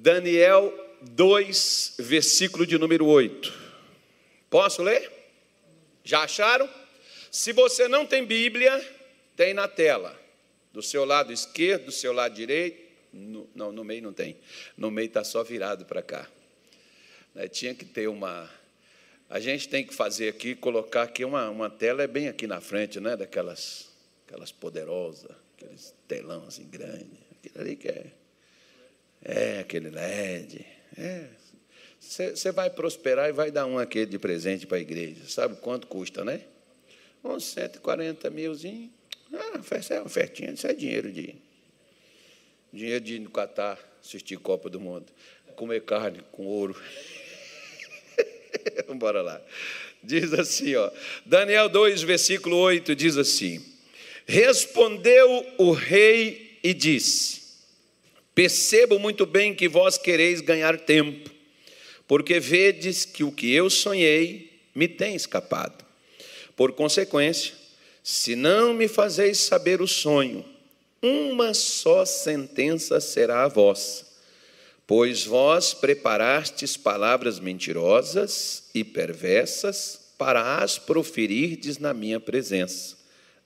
Daniel 2, versículo de número 8. Posso ler? Já acharam? Se você não tem Bíblia, tem na tela. Do seu lado esquerdo, do seu lado direito. No, não, no meio não tem. No meio está só virado para cá. Né, tinha que ter uma. A gente tem que fazer aqui, colocar aqui uma, uma tela, é bem aqui na frente, né? Daquelas aquelas poderosas, aqueles telão assim grande. Aquilo ali que é. É, aquele LED. É. Você vai prosperar e vai dar um aquele de presente para a igreja. Sabe quanto custa, né? Uns 140 milzinho. Ah, é ofertinha, isso é dinheiro de. Dinheiro de ir no Catar, assistir Copa do Mundo, comer carne com ouro. Bora lá. Diz assim, ó. Daniel 2, versículo 8, diz assim: Respondeu o rei e disse: Percebo muito bem que vós quereis ganhar tempo, porque vedes que o que eu sonhei me tem escapado. Por consequência, se não me fazeis saber o sonho, uma só sentença será a vossa, pois vós preparastes palavras mentirosas e perversas para as proferirdes na minha presença,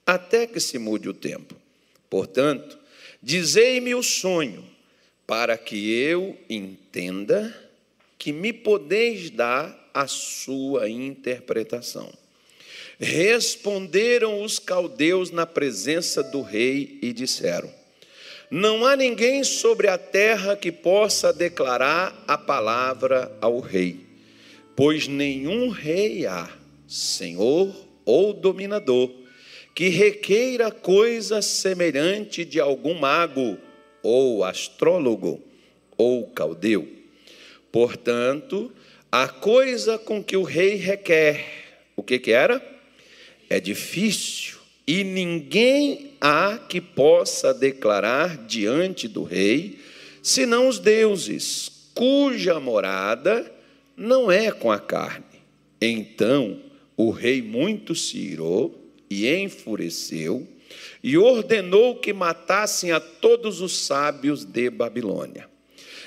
até que se mude o tempo. Portanto, dizei-me o sonho, para que eu entenda que me podeis dar a sua interpretação. Responderam os caldeus na presença do rei e disseram: Não há ninguém sobre a terra que possa declarar a palavra ao rei, pois nenhum rei há, senhor ou dominador, que requeira coisa semelhante de algum mago ou astrólogo, ou caldeu. Portanto, a coisa com que o rei requer, o que, que era? É difícil, e ninguém há que possa declarar diante do rei, senão os deuses, cuja morada não é com a carne. Então o rei muito se irou e enfureceu, e ordenou que matassem a todos os sábios de Babilônia.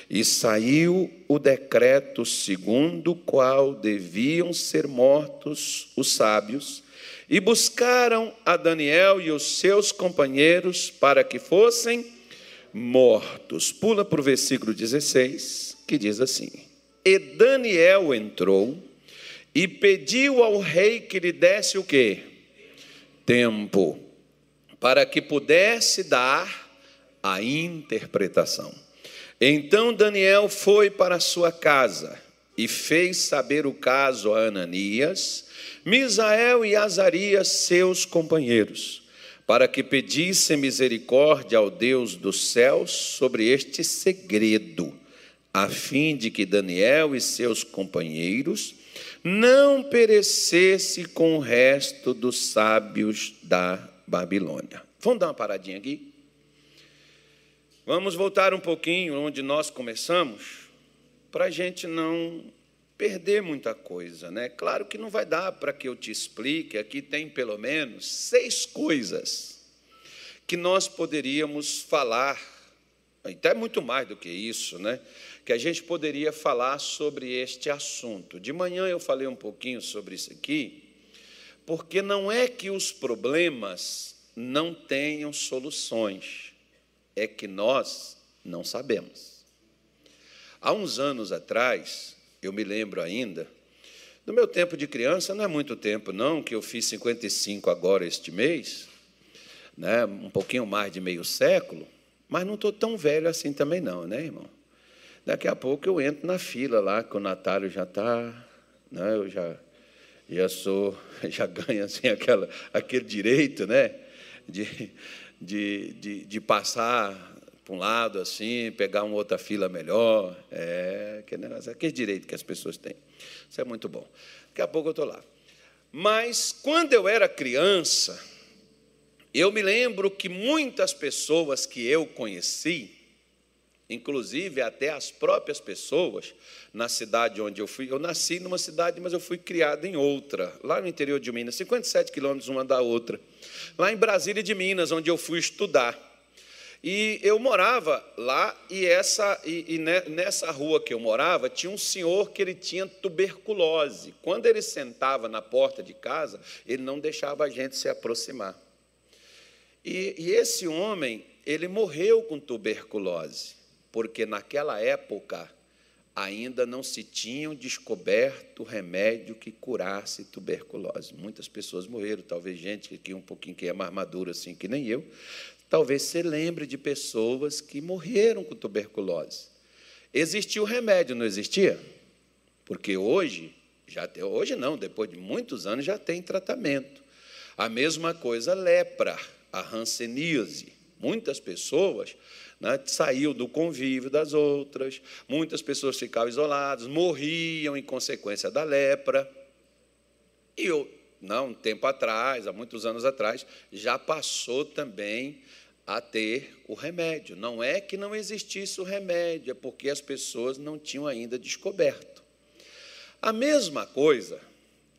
E saiu o decreto segundo o qual deviam ser mortos os sábios, e buscaram a Daniel e os seus companheiros para que fossem mortos. Pula para o versículo 16, que diz assim: E Daniel entrou e pediu ao rei que lhe desse o quê? Tempo para que pudesse dar a interpretação. Então Daniel foi para sua casa e fez saber o caso a Ananias, Misael e Azarias, seus companheiros, para que pedissem misericórdia ao Deus dos céus sobre este segredo, a fim de que Daniel e seus companheiros não perecesse com o resto dos sábios da Babilônia. Vamos dar uma paradinha aqui? Vamos voltar um pouquinho onde nós começamos, para a gente não perder muita coisa, né? Claro que não vai dar para que eu te explique, aqui tem pelo menos seis coisas que nós poderíamos falar, até muito mais do que isso, né? Que a gente poderia falar sobre este assunto. De manhã eu falei um pouquinho sobre isso aqui, porque não é que os problemas não tenham soluções, é que nós não sabemos. Há uns anos atrás, eu me lembro ainda, no meu tempo de criança, não é muito tempo não, que eu fiz 55 agora este mês, né, um pouquinho mais de meio século, mas não estou tão velho assim também não, né, irmão? Daqui a pouco eu entro na fila lá, que o Natália já está, né, eu já já sou, já ganho assim aquela, aquele direito, né, de, de, de, de passar para um lado assim, pegar uma outra fila melhor, é aquele, negócio, aquele direito que as pessoas têm. Isso é muito bom. Daqui a pouco eu estou lá. Mas quando eu era criança, eu me lembro que muitas pessoas que eu conheci, inclusive até as próprias pessoas na cidade onde eu fui. Eu nasci numa cidade, mas eu fui criado em outra, lá no interior de Minas, 57 quilômetros uma da outra. Lá em Brasília de Minas, onde eu fui estudar. E eu morava lá e essa e, e nessa rua que eu morava tinha um senhor que ele tinha tuberculose. Quando ele sentava na porta de casa, ele não deixava a gente se aproximar. E, e esse homem ele morreu com tuberculose, porque naquela época ainda não se tinham descoberto remédio que curasse tuberculose. Muitas pessoas morreram, talvez gente que um pouquinho que é mais madura assim que nem eu, Talvez você lembre de pessoas que morreram com tuberculose. Existia o remédio, não existia? Porque hoje, já hoje não, depois de muitos anos já tem tratamento. A mesma coisa lepra, a hanseníase. Muitas pessoas né, saíam do convívio das outras, muitas pessoas ficavam isoladas, morriam em consequência da lepra. E eu, não, um tempo atrás, há muitos anos atrás, já passou também a ter o remédio. Não é que não existisse o remédio, é porque as pessoas não tinham ainda descoberto. A mesma coisa,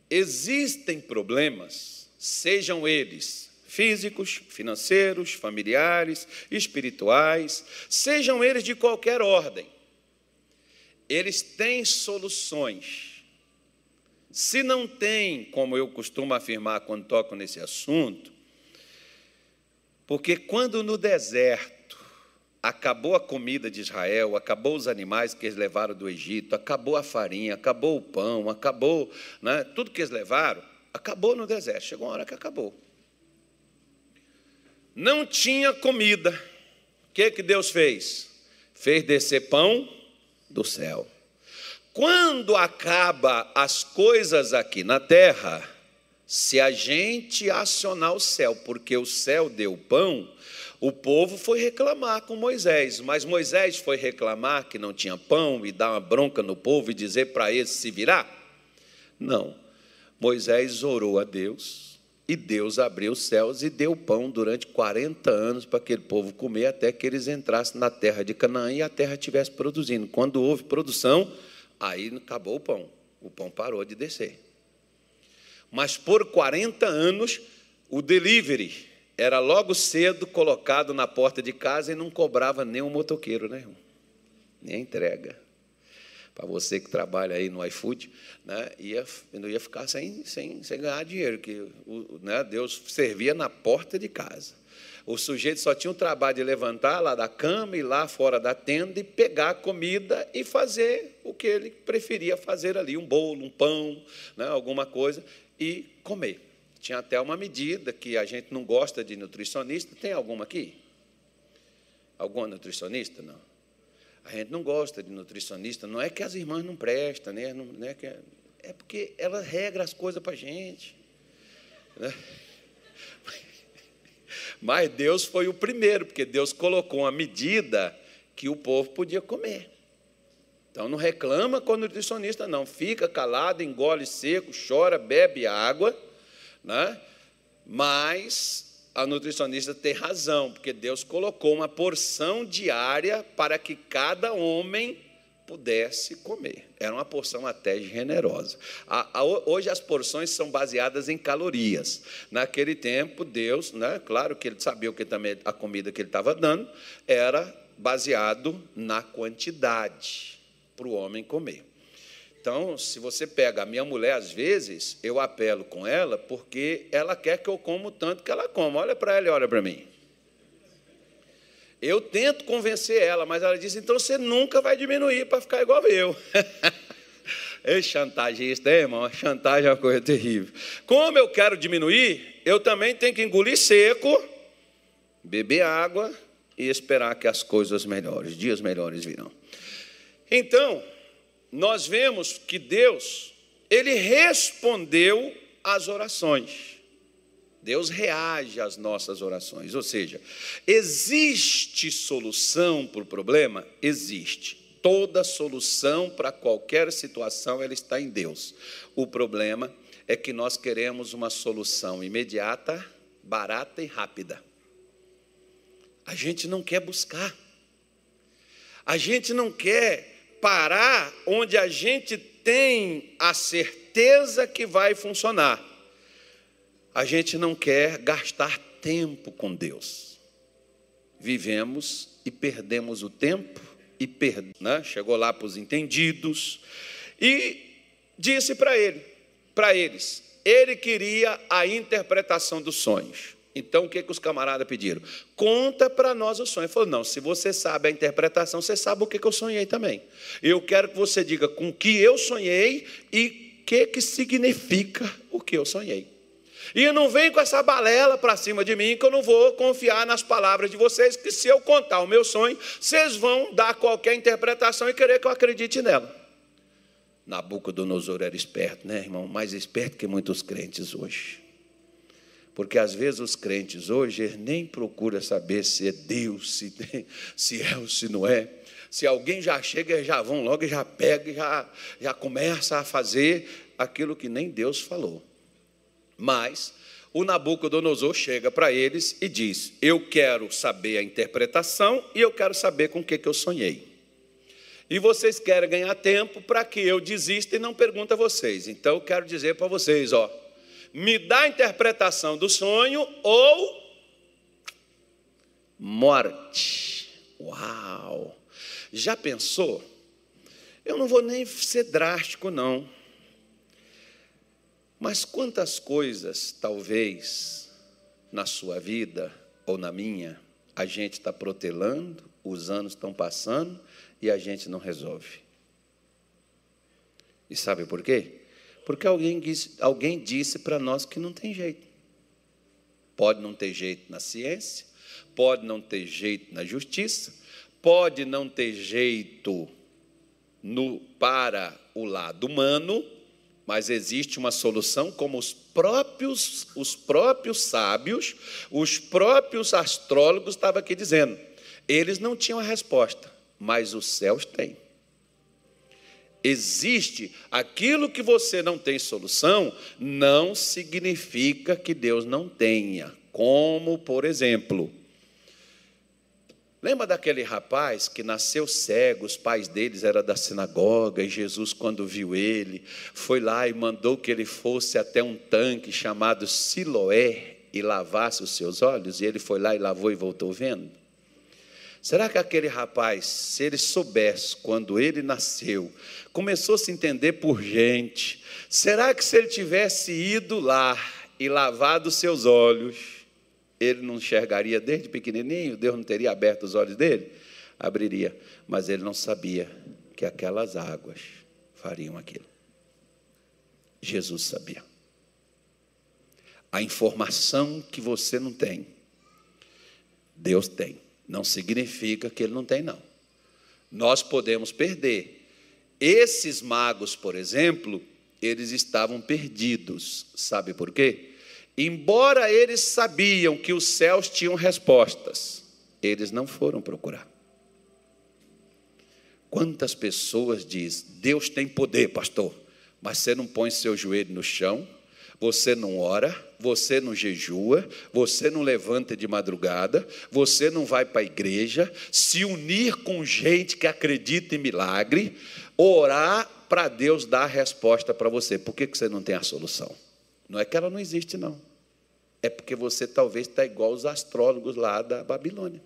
existem problemas, sejam eles físicos, financeiros, familiares, espirituais, sejam eles de qualquer ordem. Eles têm soluções. Se não tem, como eu costumo afirmar quando toco nesse assunto, porque quando no deserto acabou a comida de Israel, acabou os animais que eles levaram do Egito, acabou a farinha, acabou o pão, acabou né, tudo que eles levaram, acabou no deserto. Chegou uma hora que acabou. Não tinha comida. O que, que Deus fez? Fez descer pão do céu. Quando acaba as coisas aqui na terra, se a gente acionar o céu, porque o céu deu pão, o povo foi reclamar com Moisés, mas Moisés foi reclamar que não tinha pão e dar uma bronca no povo e dizer para eles se virar? Não. Moisés orou a Deus e Deus abriu os céus e deu pão durante 40 anos para aquele povo comer até que eles entrassem na terra de Canaã e a terra estivesse produzindo. Quando houve produção, aí acabou o pão. O pão parou de descer. Mas por 40 anos, o delivery era logo cedo colocado na porta de casa e não cobrava nem o motoqueiro, né? Nem a entrega. Para você que trabalha aí no iFood, né, ia, não ia ficar sem, sem, sem ganhar dinheiro, que o, né, Deus servia na porta de casa. O sujeito só tinha o trabalho de levantar lá da cama e lá fora da tenda e pegar a comida e fazer o que ele preferia fazer ali, um bolo, um pão, né, alguma coisa e comer. Tinha até uma medida que a gente não gosta de nutricionista. Tem alguma aqui? Alguma nutricionista? Não. A gente não gosta de nutricionista. Não é que as irmãs não prestam, né? não, não é, que é, é porque ela regra as coisas para a gente. Né? Mas Deus foi o primeiro, porque Deus colocou uma medida que o povo podia comer. Então não reclama com o nutricionista, não. Fica calado, engole seco, chora, bebe água, né? mas a nutricionista tem razão, porque Deus colocou uma porção diária para que cada homem pudesse comer. Era uma porção até generosa. hoje as porções são baseadas em calorias. Naquele tempo, Deus, né, claro que ele sabia que também a comida que ele estava dando, era baseado na quantidade para o homem comer. Então, se você pega a minha mulher, às vezes, eu apelo com ela porque ela quer que eu como tanto que ela coma. Olha para ela e olha para mim. Eu tento convencer ela, mas ela diz: então você nunca vai diminuir para ficar igual eu. É chantagista, hein, irmão? Chantagem é uma coisa terrível. Como eu quero diminuir, eu também tenho que engolir seco, beber água e esperar que as coisas melhores, dias melhores virão. Então, nós vemos que Deus, ele respondeu às orações. Deus reage às nossas orações, ou seja, existe solução para o problema? Existe. Toda solução para qualquer situação ela está em Deus. O problema é que nós queremos uma solução imediata, barata e rápida. A gente não quer buscar. A gente não quer parar onde a gente tem a certeza que vai funcionar. A gente não quer gastar tempo com Deus. vivemos e perdemos o tempo e per... né? chegou lá para os entendidos e disse para ele, para eles, ele queria a interpretação dos sonhos. Então o que, que os camaradas pediram? Conta para nós o sonho. Ele falou: não, se você sabe a interpretação, você sabe o que, que eu sonhei também. Eu quero que você diga com que eu sonhei e o que, que significa o que eu sonhei. E não vem com essa balela para cima de mim, que eu não vou confiar nas palavras de vocês, que se eu contar o meu sonho, vocês vão dar qualquer interpretação e querer que eu acredite nela. Nabucodonosor era esperto, né, irmão? Mais esperto que muitos crentes hoje. Porque às vezes os crentes hoje nem procuram saber se é Deus, se, se é ou se não é. Se alguém já chega, já vão logo e já pega, já, já começa a fazer aquilo que nem Deus falou. Mas o Nabucodonosor chega para eles e diz: Eu quero saber a interpretação e eu quero saber com o que, que eu sonhei. E vocês querem ganhar tempo para que eu desista e não pergunte a vocês. Então eu quero dizer para vocês: ó, me dá a interpretação do sonho ou morte. Uau! Já pensou? Eu não vou nem ser drástico, não. Mas quantas coisas, talvez, na sua vida ou na minha, a gente está protelando, os anos estão passando e a gente não resolve. E sabe por quê? Porque alguém, alguém disse para nós que não tem jeito. Pode não ter jeito na ciência, pode não ter jeito na justiça, pode não ter jeito no, para o lado humano, mas existe uma solução como os próprios os próprios sábios, os próprios astrólogos estavam aqui dizendo. Eles não tinham a resposta, mas os céus têm. Existe aquilo que você não tem solução, não significa que Deus não tenha. Como, por exemplo, Lembra daquele rapaz que nasceu cego, os pais deles eram da sinagoga, e Jesus, quando viu ele, foi lá e mandou que ele fosse até um tanque chamado Siloé e lavasse os seus olhos, e ele foi lá e lavou e voltou vendo? Será que aquele rapaz, se ele soubesse quando ele nasceu, começou a se entender por gente, será que se ele tivesse ido lá e lavado seus olhos, ele não enxergaria desde pequenininho, Deus não teria aberto os olhos dele? Abriria, mas ele não sabia que aquelas águas fariam aquilo. Jesus sabia. A informação que você não tem, Deus tem. Não significa que ele não tem, não. Nós podemos perder. Esses magos, por exemplo, eles estavam perdidos. Sabe por quê? Embora eles sabiam que os céus tinham respostas, eles não foram procurar. Quantas pessoas diz: Deus tem poder, pastor, mas você não põe seu joelho no chão, você não ora, você não jejua, você não levanta de madrugada, você não vai para a igreja, se unir com gente que acredita em milagre, orar para Deus dar a resposta para você. Por que você não tem a solução? Não é que ela não existe, não. É porque você talvez está igual os astrólogos lá da Babilônia.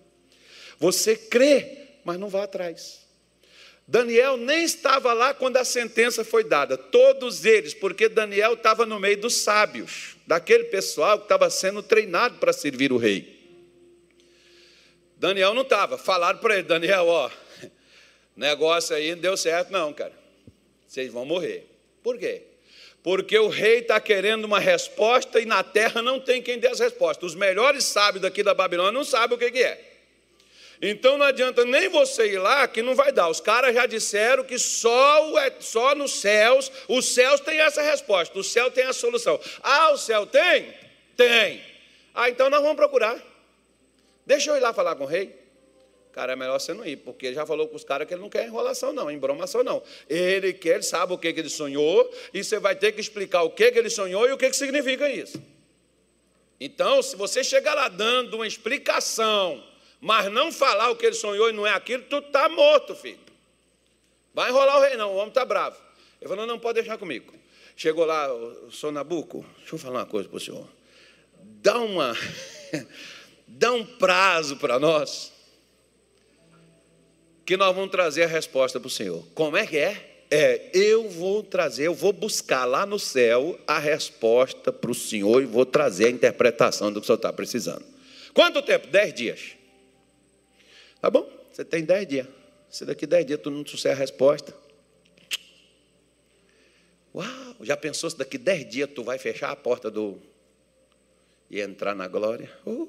Você crê, mas não vai atrás. Daniel nem estava lá quando a sentença foi dada, todos eles, porque Daniel estava no meio dos sábios, daquele pessoal que estava sendo treinado para servir o rei. Daniel não estava, falaram para ele: Daniel, ó, negócio aí não deu certo, não, cara, vocês vão morrer. Por quê? porque o rei está querendo uma resposta e na terra não tem quem dê as respostas. Os melhores sábios daqui da Babilônia não sabem o que, que é. Então não adianta nem você ir lá, que não vai dar. Os caras já disseram que só, é, só nos céus, os céus têm essa resposta, o céu tem a solução. Ah, o céu tem? Tem. Ah, então nós vamos procurar. Deixa eu ir lá falar com o rei. Cara, é melhor você não ir, porque ele já falou com os caras que ele não quer enrolação, não, embromação, não. Ele quer, ele sabe o que, que ele sonhou, e você vai ter que explicar o que, que ele sonhou e o que, que significa isso. Então, se você chegar lá dando uma explicação, mas não falar o que ele sonhou e não é aquilo, tu está morto, filho. Vai enrolar o rei, não, o homem está bravo. Ele falou, não pode deixar comigo. Chegou lá, o senhor deixa eu falar uma coisa para o senhor. Dá uma. dá um prazo para nós, que nós vamos trazer a resposta para o Senhor. Como é que é? É, eu vou trazer, eu vou buscar lá no céu a resposta para o Senhor e vou trazer a interpretação do que o Senhor está precisando. Quanto tempo? Dez dias. Tá bom? Você tem dez dias. Se daqui dez dias tu não trouxer a resposta. Uau! Já pensou se daqui dez dias tu vai fechar a porta do. e entrar na glória? Uh,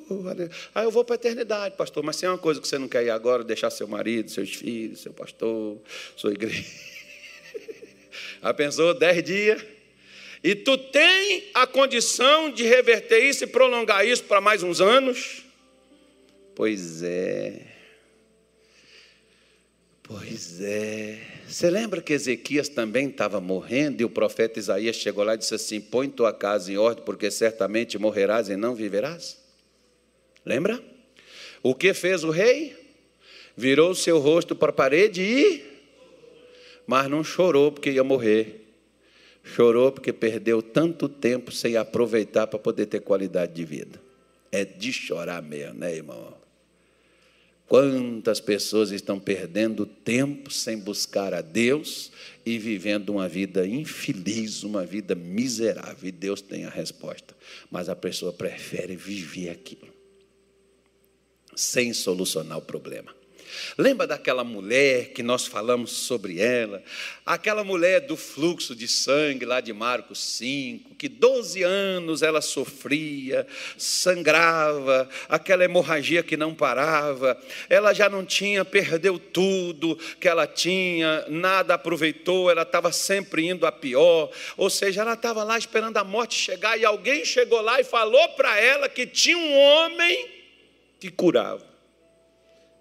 ah, eu vou para a eternidade, pastor. Mas se é uma coisa que você não quer ir agora, deixar seu marido, seus filhos, seu pastor, sua igreja. Já pensou dez dias? E tu tem a condição de reverter isso e prolongar isso para mais uns anos? Pois é. Pois é. Você lembra que Ezequias também estava morrendo e o profeta Isaías chegou lá e disse assim: Põe tua casa em ordem, porque certamente morrerás e não viverás? Lembra? O que fez o rei? Virou o seu rosto para a parede e. Mas não chorou porque ia morrer. Chorou porque perdeu tanto tempo sem aproveitar para poder ter qualidade de vida. É de chorar mesmo, né, irmão? Quantas pessoas estão perdendo tempo sem buscar a Deus e vivendo uma vida infeliz, uma vida miserável. E Deus tem a resposta. Mas a pessoa prefere viver aquilo, sem solucionar o problema. Lembra daquela mulher que nós falamos sobre ela? Aquela mulher do fluxo de sangue lá de Marcos 5, que 12 anos ela sofria, sangrava, aquela hemorragia que não parava, ela já não tinha, perdeu tudo que ela tinha, nada aproveitou, ela estava sempre indo a pior, ou seja, ela estava lá esperando a morte chegar e alguém chegou lá e falou para ela que tinha um homem que curava.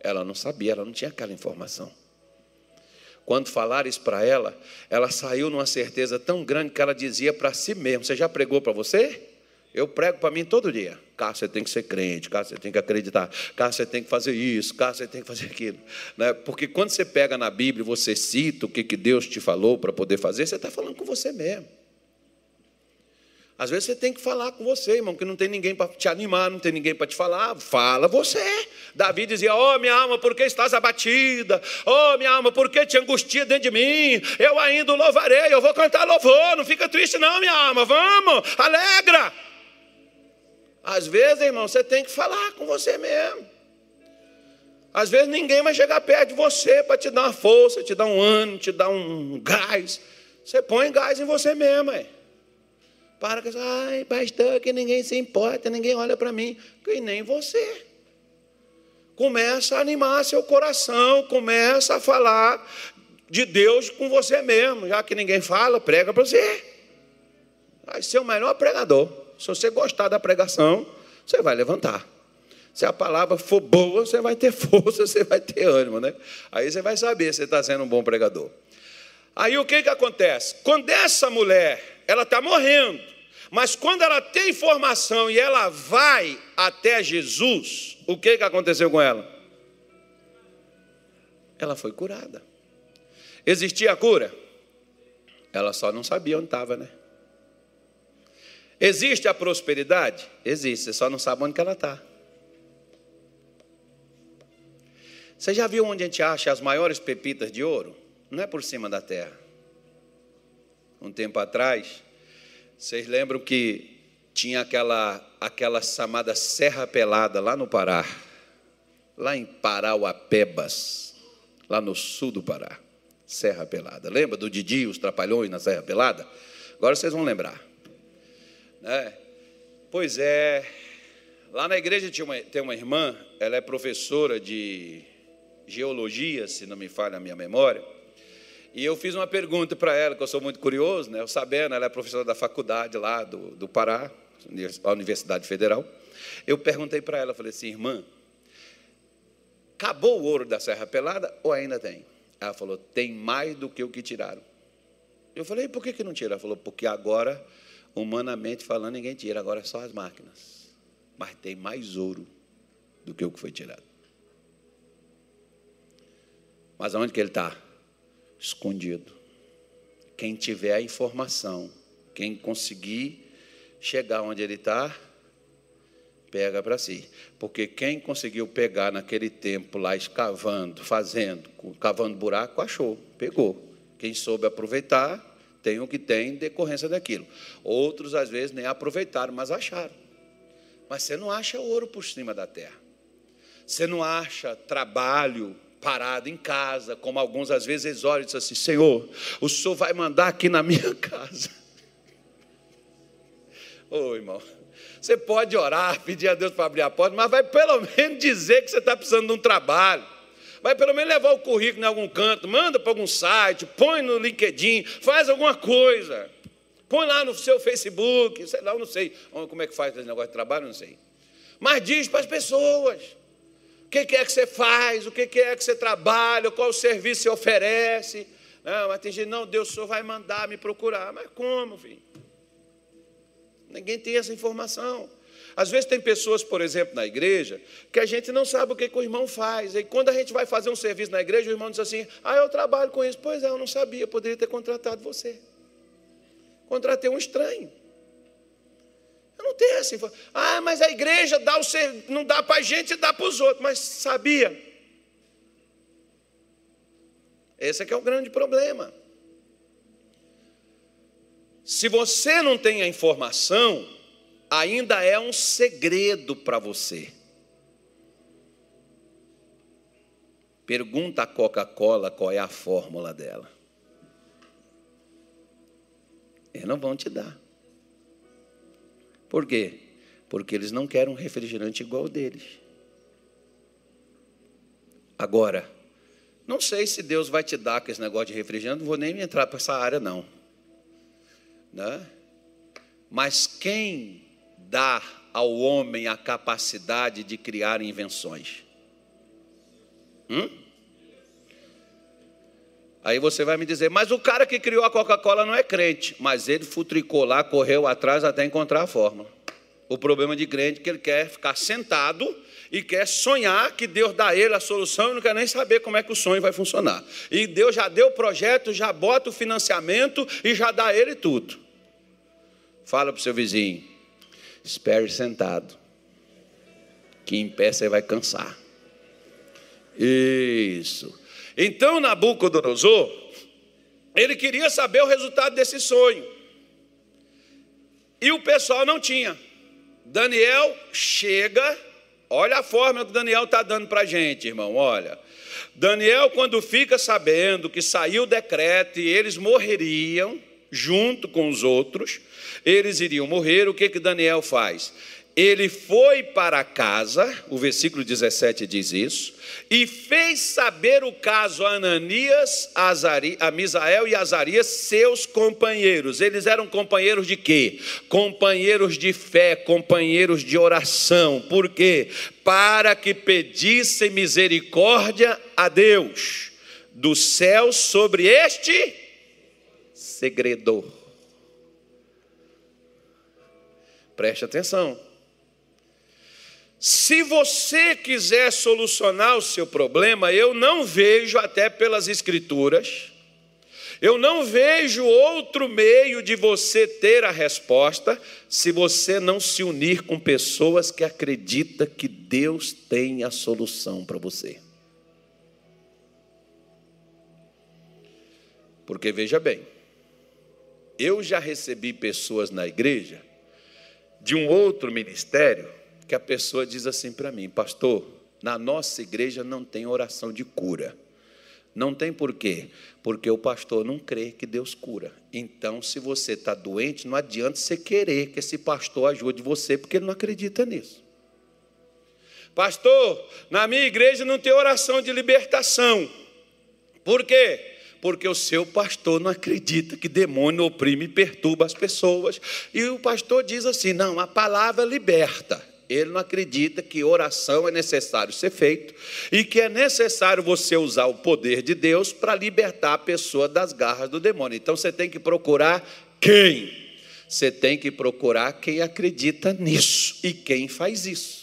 Ela não sabia, ela não tinha aquela informação. Quando falaram isso para ela, ela saiu numa certeza tão grande que ela dizia para si mesma: Você já pregou para você? Eu prego para mim todo dia. Cara, você tem que ser crente, cara, você tem que acreditar, cara, você tem que fazer isso, cara, você tem que fazer aquilo. Né? Porque quando você pega na Bíblia e você cita o que, que Deus te falou para poder fazer, você está falando com você mesmo. Às vezes você tem que falar com você, irmão, que não tem ninguém para te animar, não tem ninguém para te falar. Fala você. Davi dizia: Oh, minha alma, por que estás abatida? Oh, minha alma, por que te angustia dentro de mim? Eu ainda louvarei, eu vou cantar louvor. Não fica triste, não, minha alma. Vamos, alegra. Às vezes, irmão, você tem que falar com você mesmo. Às vezes ninguém vai chegar perto de você para te dar uma força, te dar um ânimo, te dar um gás. Você põe gás em você mesmo, é. Para com isso, ai, pastor, que ninguém se importa, ninguém olha para mim, e nem você. Começa a animar seu coração, começa a falar de Deus com você mesmo, já que ninguém fala, prega para você. Vai ser o melhor pregador. Se você gostar da pregação, você vai levantar. Se a palavra for boa, você vai ter força, você vai ter ânimo, né? Aí você vai saber se está sendo um bom pregador. Aí o que, que acontece? Quando essa mulher, ela está morrendo, mas quando ela tem informação e ela vai até Jesus, o que, que aconteceu com ela? Ela foi curada. Existia a cura? Ela só não sabia onde estava, né? Existe a prosperidade? Existe, você só não sabe onde ela está. Você já viu onde a gente acha as maiores pepitas de ouro? Não é por cima da terra. Um tempo atrás, vocês lembram que tinha aquela, aquela chamada Serra Pelada lá no Pará, lá em Parauapebas, lá no sul do Pará. Serra Pelada. Lembra do Didi, os Trapalhões na Serra Pelada? Agora vocês vão lembrar. Né? Pois é, lá na igreja tinha uma, tem uma irmã, ela é professora de geologia, se não me falha a minha memória. E eu fiz uma pergunta para ela, que eu sou muito curioso, né? Eu sabendo, ela é professora da faculdade lá do, do Pará, a Universidade Federal. Eu perguntei para ela, falei assim, irmã, acabou o ouro da Serra Pelada ou ainda tem? Ela falou, tem mais do que o que tiraram. Eu falei, por que, que não tira? Ela falou, porque agora, humanamente falando, ninguém tira, agora é só as máquinas. Mas tem mais ouro do que o que foi tirado. Mas aonde que ele está? Escondido. Quem tiver a informação, quem conseguir chegar onde ele está, pega para si. Porque quem conseguiu pegar naquele tempo lá escavando, fazendo, cavando buraco, achou, pegou. Quem soube aproveitar, tem o que tem em decorrência daquilo. Outros, às vezes, nem aproveitaram, mas acharam. Mas você não acha ouro por cima da terra. Você não acha trabalho parado em casa, como alguns às vezes eles olham e dizem assim: Senhor, o Senhor vai mandar aqui na minha casa. Ô irmão, você pode orar, pedir a Deus para abrir a porta, mas vai pelo menos dizer que você está precisando de um trabalho. Vai pelo menos levar o currículo em algum canto, manda para algum site, põe no LinkedIn, faz alguma coisa. Põe lá no seu Facebook, sei lá, eu não sei como é que faz esse negócio de trabalho, não sei. Mas diz para as pessoas o que é que você faz, o que é que você trabalha, qual serviço você oferece. Não, mas tem gente, não, Deus só vai mandar me procurar. Mas como, filho? Ninguém tem essa informação. Às vezes tem pessoas, por exemplo, na igreja, que a gente não sabe o que, que, o irmão faz. E quando a gente vai fazer um serviço na igreja, o irmão diz assim: Ah, eu trabalho com isso. Pois é, eu não sabia, poderia ter contratado você. Contratei um estranho. Eu não tenho essa informação. Ah, mas a igreja dá o ser... não dá para a gente dá para os outros. Mas sabia? Esse é que é o grande problema. Se você não tem a informação, ainda é um segredo para você. Pergunta a Coca-Cola qual é a fórmula dela. Eles não vão te dar. Por quê? Porque eles não querem um refrigerante igual deles. Agora, não sei se Deus vai te dar com esse negócio de refrigerante, não vou nem entrar para essa área, não. Né? Mas quem dá ao homem a capacidade de criar invenções? Hum? Aí você vai me dizer, mas o cara que criou a Coca-Cola não é crente, mas ele futricou lá, correu atrás até encontrar a fórmula. O problema de crente é que ele quer ficar sentado e quer sonhar que Deus dá a ele a solução e não quer nem saber como é que o sonho vai funcionar. E Deus já deu o projeto, já bota o financiamento e já dá a ele tudo. Fala para o seu vizinho, espere sentado, que em pé você vai cansar. Isso. Então Nabucodonosor, ele queria saber o resultado desse sonho. E o pessoal não tinha. Daniel chega, olha a forma que Daniel está dando para a gente, irmão, olha. Daniel, quando fica sabendo que saiu o decreto e eles morreriam, junto com os outros, eles iriam morrer, o que, que Daniel faz? Ele foi para casa, o versículo 17 diz isso, e fez saber o caso a Ananias, a Misael e Azarias, seus companheiros. Eles eram companheiros de quê? Companheiros de fé, companheiros de oração. Por quê? Para que pedissem misericórdia a Deus do céu sobre este segredo. Preste atenção. Se você quiser solucionar o seu problema, eu não vejo, até pelas Escrituras, eu não vejo outro meio de você ter a resposta se você não se unir com pessoas que acreditam que Deus tem a solução para você. Porque veja bem, eu já recebi pessoas na igreja de um outro ministério que a pessoa diz assim para mim, pastor, na nossa igreja não tem oração de cura. Não tem por quê? Porque o pastor não crê que Deus cura. Então, se você está doente, não adianta você querer que esse pastor ajude você, porque ele não acredita nisso. Pastor, na minha igreja não tem oração de libertação. Por quê? Porque o seu pastor não acredita que demônio oprime e perturba as pessoas. E o pastor diz assim: não, a palavra liberta. Ele não acredita que oração é necessário ser feito e que é necessário você usar o poder de Deus para libertar a pessoa das garras do demônio. Então você tem que procurar quem? Você tem que procurar quem acredita nisso e quem faz isso.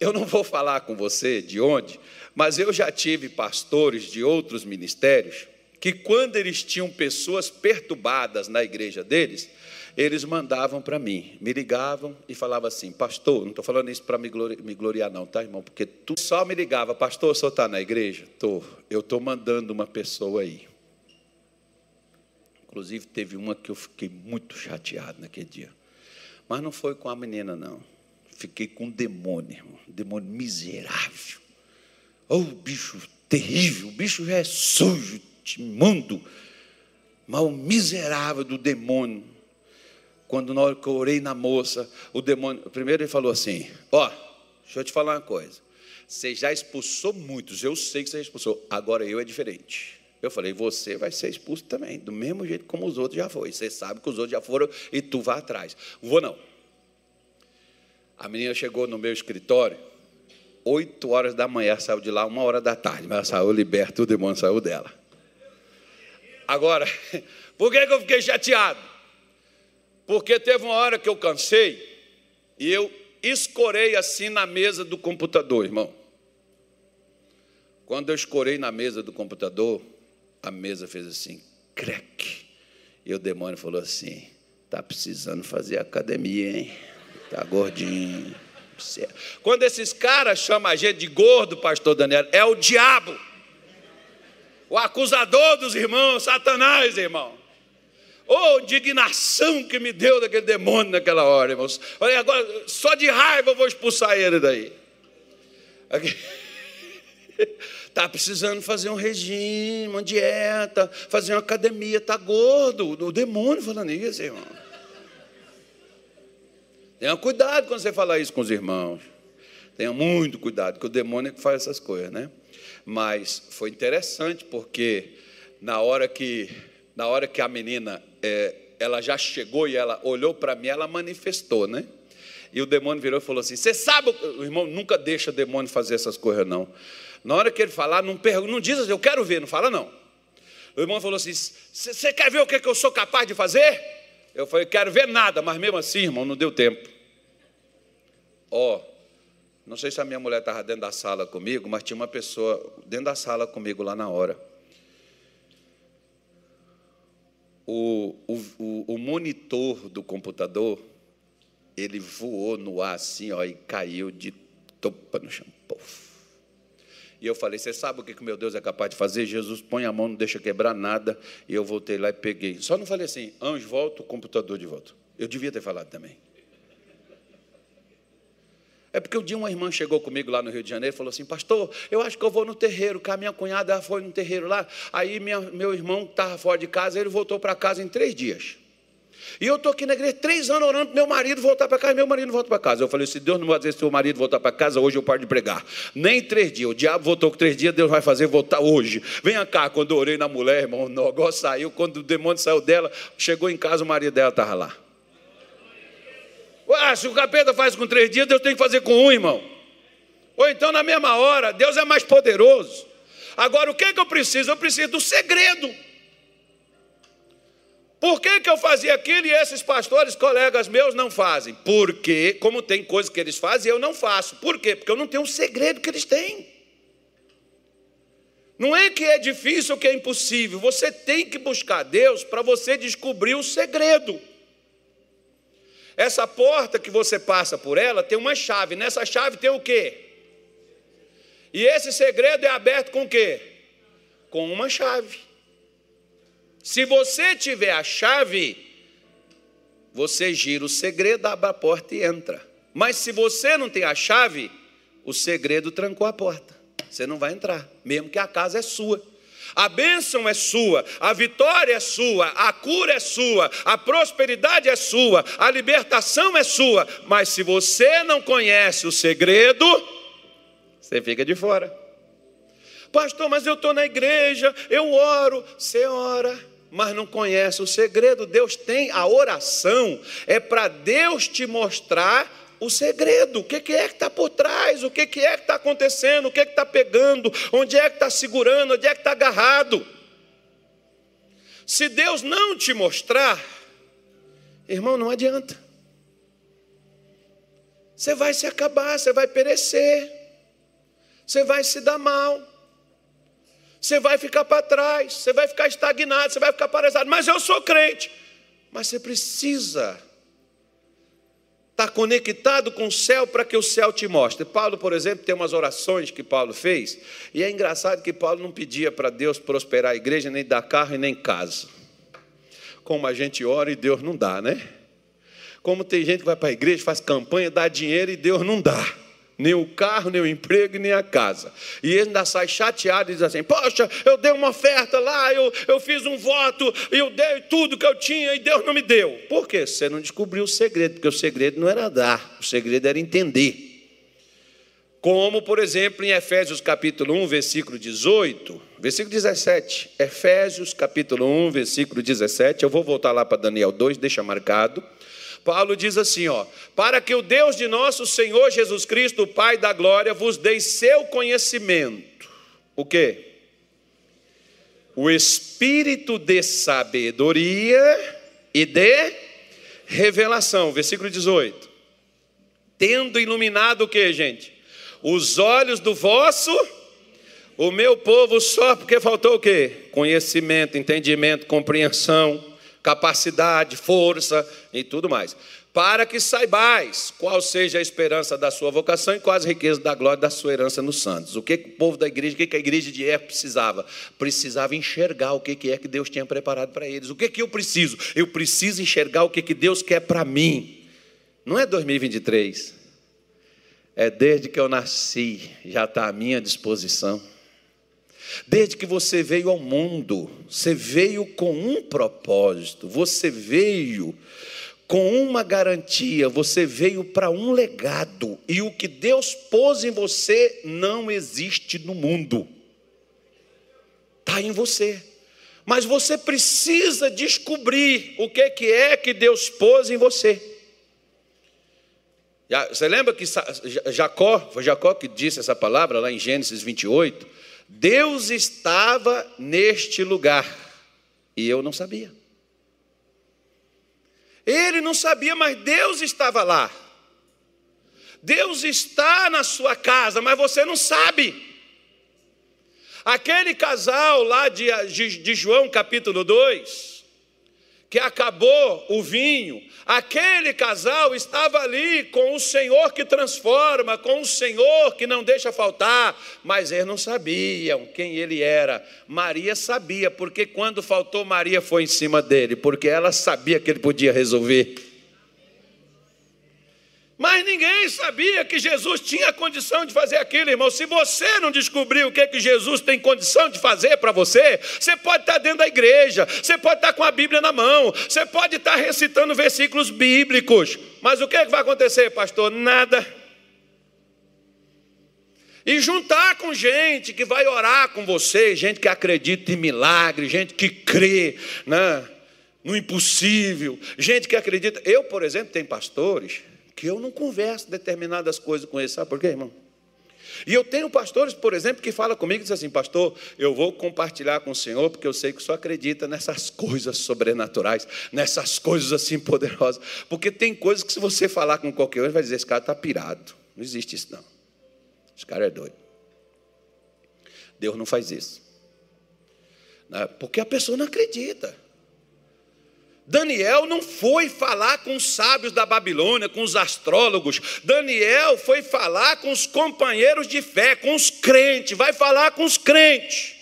Eu não vou falar com você de onde, mas eu já tive pastores de outros ministérios que, quando eles tinham pessoas perturbadas na igreja deles, eles mandavam para mim, me ligavam e falavam assim, pastor, não estou falando isso para me, me gloriar não, tá, irmão? Porque tu só me ligava, pastor, o senhor está na igreja? Estou, eu estou mandando uma pessoa aí. Inclusive, teve uma que eu fiquei muito chateado naquele dia. Mas não foi com a menina, não. Fiquei com um demônio, irmão. Demônio miserável. Oh, bicho terrível. O bicho já é sujo, imundo. Mas o miserável do demônio quando na hora que eu orei na moça, o demônio, primeiro ele falou assim: Ó, oh, deixa eu te falar uma coisa. Você já expulsou muitos, eu sei que você expulsou, agora eu é diferente. Eu falei, você vai ser expulso também, do mesmo jeito como os outros já foram. Você sabe que os outros já foram e tu vai atrás. Vou não. A menina chegou no meu escritório, oito horas da manhã, saiu de lá, uma hora da tarde, mas ela saiu liberta, o demônio saiu dela. Agora, por que, que eu fiquei chateado? Porque teve uma hora que eu cansei e eu escorei assim na mesa do computador, irmão. Quando eu escorei na mesa do computador, a mesa fez assim, crack. E o demônio falou assim: tá precisando fazer academia, hein? Tá gordinho. Quando esses caras chamam a gente de gordo, pastor Daniel, é o diabo. O acusador dos irmãos, Satanás, irmão. Oh, indignação que me deu daquele demônio naquela hora, irmãos. Olha, agora, só de raiva eu vou expulsar ele daí. Está precisando fazer um regime, uma dieta, fazer uma academia, está gordo. O demônio falando isso, irmão. Tenha cuidado quando você falar isso com os irmãos. Tenha muito cuidado, que o demônio é que faz essas coisas, né? Mas foi interessante porque na hora que na hora que a menina, é, ela já chegou e ela olhou para mim, ela manifestou, né? E o demônio virou e falou assim: Você sabe, o irmão nunca deixa o demônio fazer essas coisas, não. Na hora que ele falar, não, pergunta, não diz assim, eu quero ver, não fala, não. O irmão falou assim: Você quer ver o que, que eu sou capaz de fazer? Eu falei: Quero ver nada, mas mesmo assim, irmão, não deu tempo. Ó, oh, não sei se a minha mulher estava dentro da sala comigo, mas tinha uma pessoa dentro da sala comigo lá na hora. O, o, o monitor do computador, ele voou no ar assim, ó, e caiu de topa no chão. E eu falei: Você sabe o que o meu Deus é capaz de fazer? Jesus põe a mão, não deixa quebrar nada. E eu voltei lá e peguei. Só não falei assim: Anjo, volta o computador de volta. Eu devia ter falado também. É porque um dia uma irmã chegou comigo lá no Rio de Janeiro e falou assim: Pastor, eu acho que eu vou no terreiro, que a minha cunhada foi no terreiro lá. Aí minha, meu irmão estava fora de casa, ele voltou para casa em três dias. E eu estou aqui na igreja três anos orando para meu marido voltar para casa, e meu marido não volta para casa. Eu falei: se Deus não vai fazer seu marido voltar para casa, hoje eu paro de pregar. Nem três dias. O diabo voltou com três dias, Deus vai fazer voltar hoje. Venha cá, quando eu orei na mulher, irmão, o negócio saiu. Quando o demônio saiu dela, chegou em casa, o marido dela estava lá. Ah, se o capeta faz com três dias, Deus tem que fazer com um, irmão. Ou então, na mesma hora, Deus é mais poderoso. Agora, o que, é que eu preciso? Eu preciso do segredo. Por que, que eu fazia aquilo e esses pastores, colegas meus, não fazem? Porque, como tem coisas que eles fazem, eu não faço. Por quê? Porque eu não tenho o segredo que eles têm. Não é que é difícil ou que é impossível. Você tem que buscar Deus para você descobrir o segredo. Essa porta que você passa por ela tem uma chave. Nessa chave tem o quê? E esse segredo é aberto com o quê? Com uma chave. Se você tiver a chave, você gira o segredo, abre a porta e entra. Mas se você não tem a chave, o segredo trancou a porta. Você não vai entrar, mesmo que a casa é sua. A bênção é sua, a vitória é sua, a cura é sua, a prosperidade é sua, a libertação é sua. Mas se você não conhece o segredo, você fica de fora. Pastor, mas eu estou na igreja, eu oro, você ora, mas não conhece o segredo. Deus tem a oração, é para Deus te mostrar o segredo, o que é que está por trás, o que é que está acontecendo, o que é que está pegando, onde é que está segurando, onde é que está agarrado. Se Deus não te mostrar, irmão, não adianta. Você vai se acabar, você vai perecer, você vai se dar mal, você vai ficar para trás, você vai ficar estagnado, você vai ficar paralisado. Mas eu sou crente. Mas você precisa estar conectado com o céu para que o céu te mostre. Paulo, por exemplo, tem umas orações que Paulo fez, e é engraçado que Paulo não pedia para Deus prosperar a igreja, nem dar carro e nem casa. Como a gente ora e Deus não dá, né? Como tem gente que vai para a igreja, faz campanha, dá dinheiro e Deus não dá nem o carro, nem o emprego, nem a casa. E ele ainda sai chateado e diz assim: Poxa, eu dei uma oferta lá, eu, eu fiz um voto, eu dei tudo que eu tinha e Deus não me deu. Por quê? Você não descobriu o segredo, porque o segredo não era dar, o segredo era entender. Como, por exemplo, em Efésios capítulo 1, versículo 18, versículo 17. Efésios capítulo 1, versículo 17. Eu vou voltar lá para Daniel 2, deixa marcado. Paulo diz assim, ó: "Para que o Deus de nosso Senhor Jesus Cristo, o Pai da glória, vos dê seu conhecimento". O quê? O espírito de sabedoria e de revelação, versículo 18. Tendo iluminado o que, gente? Os olhos do vosso o meu povo só porque faltou o quê? Conhecimento, entendimento, compreensão capacidade, força e tudo mais. Para que saibais qual seja a esperança da sua vocação e quais as riquezas da glória da sua herança nos santos. O que, o povo da igreja, o que, a igreja de época precisava? Precisava enxergar o que, que é que Deus tinha preparado para eles. O que, que eu preciso? Eu preciso enxergar o que, que Deus quer para mim. Não é 2023. É desde que eu nasci, já está à minha disposição. Desde que você veio ao mundo, você veio com um propósito, você veio com uma garantia, você veio para um legado, e o que Deus pôs em você não existe no mundo, está em você. Mas você precisa descobrir o que é que Deus pôs em você. Você lembra que Jacó, foi Jacó que disse essa palavra lá em Gênesis 28? Deus estava neste lugar e eu não sabia. Ele não sabia, mas Deus estava lá. Deus está na sua casa, mas você não sabe. Aquele casal lá de, de, de João capítulo 2, que acabou o vinho, Aquele casal estava ali com o Senhor que transforma, com o Senhor que não deixa faltar, mas eles não sabiam quem ele era. Maria sabia, porque quando faltou, Maria foi em cima dele, porque ela sabia que ele podia resolver. Mas ninguém sabia que Jesus tinha condição de fazer aquilo, irmão. Se você não descobriu o que, é que Jesus tem condição de fazer para você, você pode estar dentro da igreja, você pode estar com a Bíblia na mão, você pode estar recitando versículos bíblicos. Mas o que, é que vai acontecer, pastor? Nada. E juntar com gente que vai orar com você, gente que acredita em milagre, gente que crê né, no impossível, gente que acredita. Eu, por exemplo, tenho pastores que eu não converso determinadas coisas com eles. Sabe por quê, irmão? E eu tenho pastores, por exemplo, que falam comigo e dizem assim, pastor, eu vou compartilhar com o Senhor, porque eu sei que o Senhor acredita nessas coisas sobrenaturais, nessas coisas assim poderosas. Porque tem coisas que se você falar com qualquer um, ele vai dizer, esse cara está pirado. Não existe isso, não. Esse cara é doido. Deus não faz isso. Né? Porque a pessoa não acredita. Daniel não foi falar com os sábios da Babilônia, com os astrólogos. Daniel foi falar com os companheiros de fé, com os crentes. Vai falar com os crentes.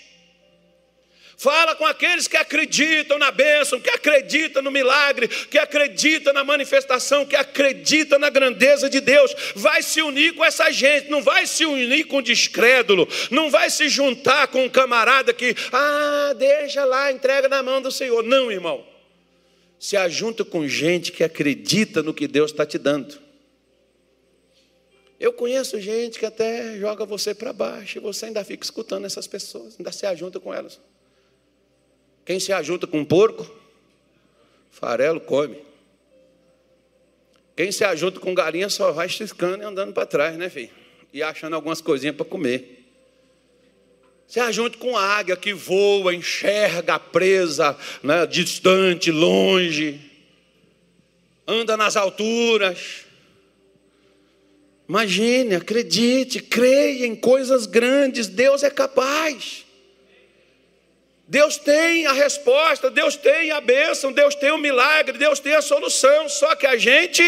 Fala com aqueles que acreditam na bênção, que acreditam no milagre, que acreditam na manifestação, que acreditam na grandeza de Deus. Vai se unir com essa gente, não vai se unir com descrédulo, não vai se juntar com um camarada que, ah, deixa lá, entrega na mão do Senhor. Não, irmão se ajunta com gente que acredita no que Deus está te dando. Eu conheço gente que até joga você para baixo e você ainda fica escutando essas pessoas, ainda se ajunta com elas. Quem se ajunta com um porco, farelo come. Quem se ajunta com galinha só vai ciscando e andando para trás, né, filho? E achando algumas coisinhas para comer. Se ajunte com a águia que voa, enxerga a presa, né, distante, longe, anda nas alturas. Imagine, acredite, creia em coisas grandes, Deus é capaz. Deus tem a resposta, Deus tem a bênção, Deus tem o milagre, Deus tem a solução, só que a gente.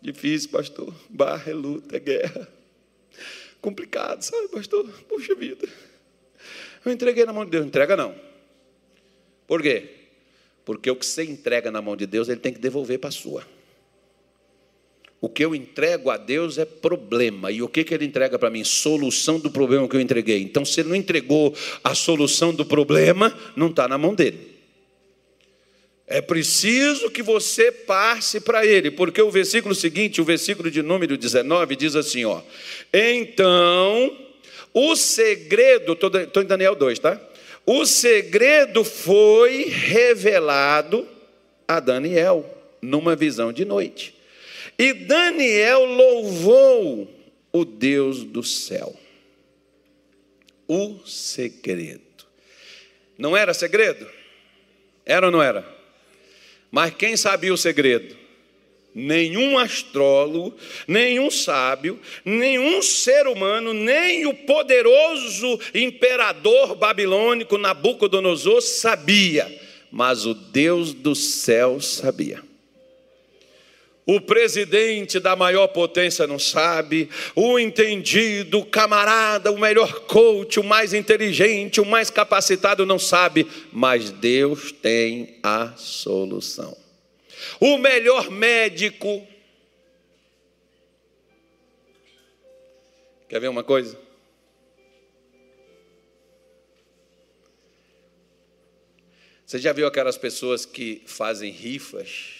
Difícil, pastor. Barra, é luta, é guerra. Complicado, sabe, pastor? Puxa vida. Eu entreguei na mão de Deus. Entrega não. Por quê? Porque o que você entrega na mão de Deus, ele tem que devolver para a sua. O que eu entrego a Deus é problema. E o que, que ele entrega para mim? Solução do problema que eu entreguei. Então, se ele não entregou a solução do problema, não está na mão dele. É preciso que você passe para ele, porque o versículo seguinte, o versículo de número 19, diz assim: ó. Então, o segredo, estou em Daniel 2, tá? O segredo foi revelado a Daniel numa visão de noite. E Daniel louvou o Deus do céu. O segredo. Não era segredo? Era ou não era? Mas quem sabia o segredo? Nenhum astrólogo, nenhum sábio, nenhum ser humano, nem o poderoso imperador babilônico Nabucodonosor sabia, mas o Deus do céu sabia. O presidente da maior potência não sabe, o entendido, o camarada, o melhor coach, o mais inteligente, o mais capacitado não sabe, mas Deus tem a solução. O melhor médico. Quer ver uma coisa? Você já viu aquelas pessoas que fazem rifas?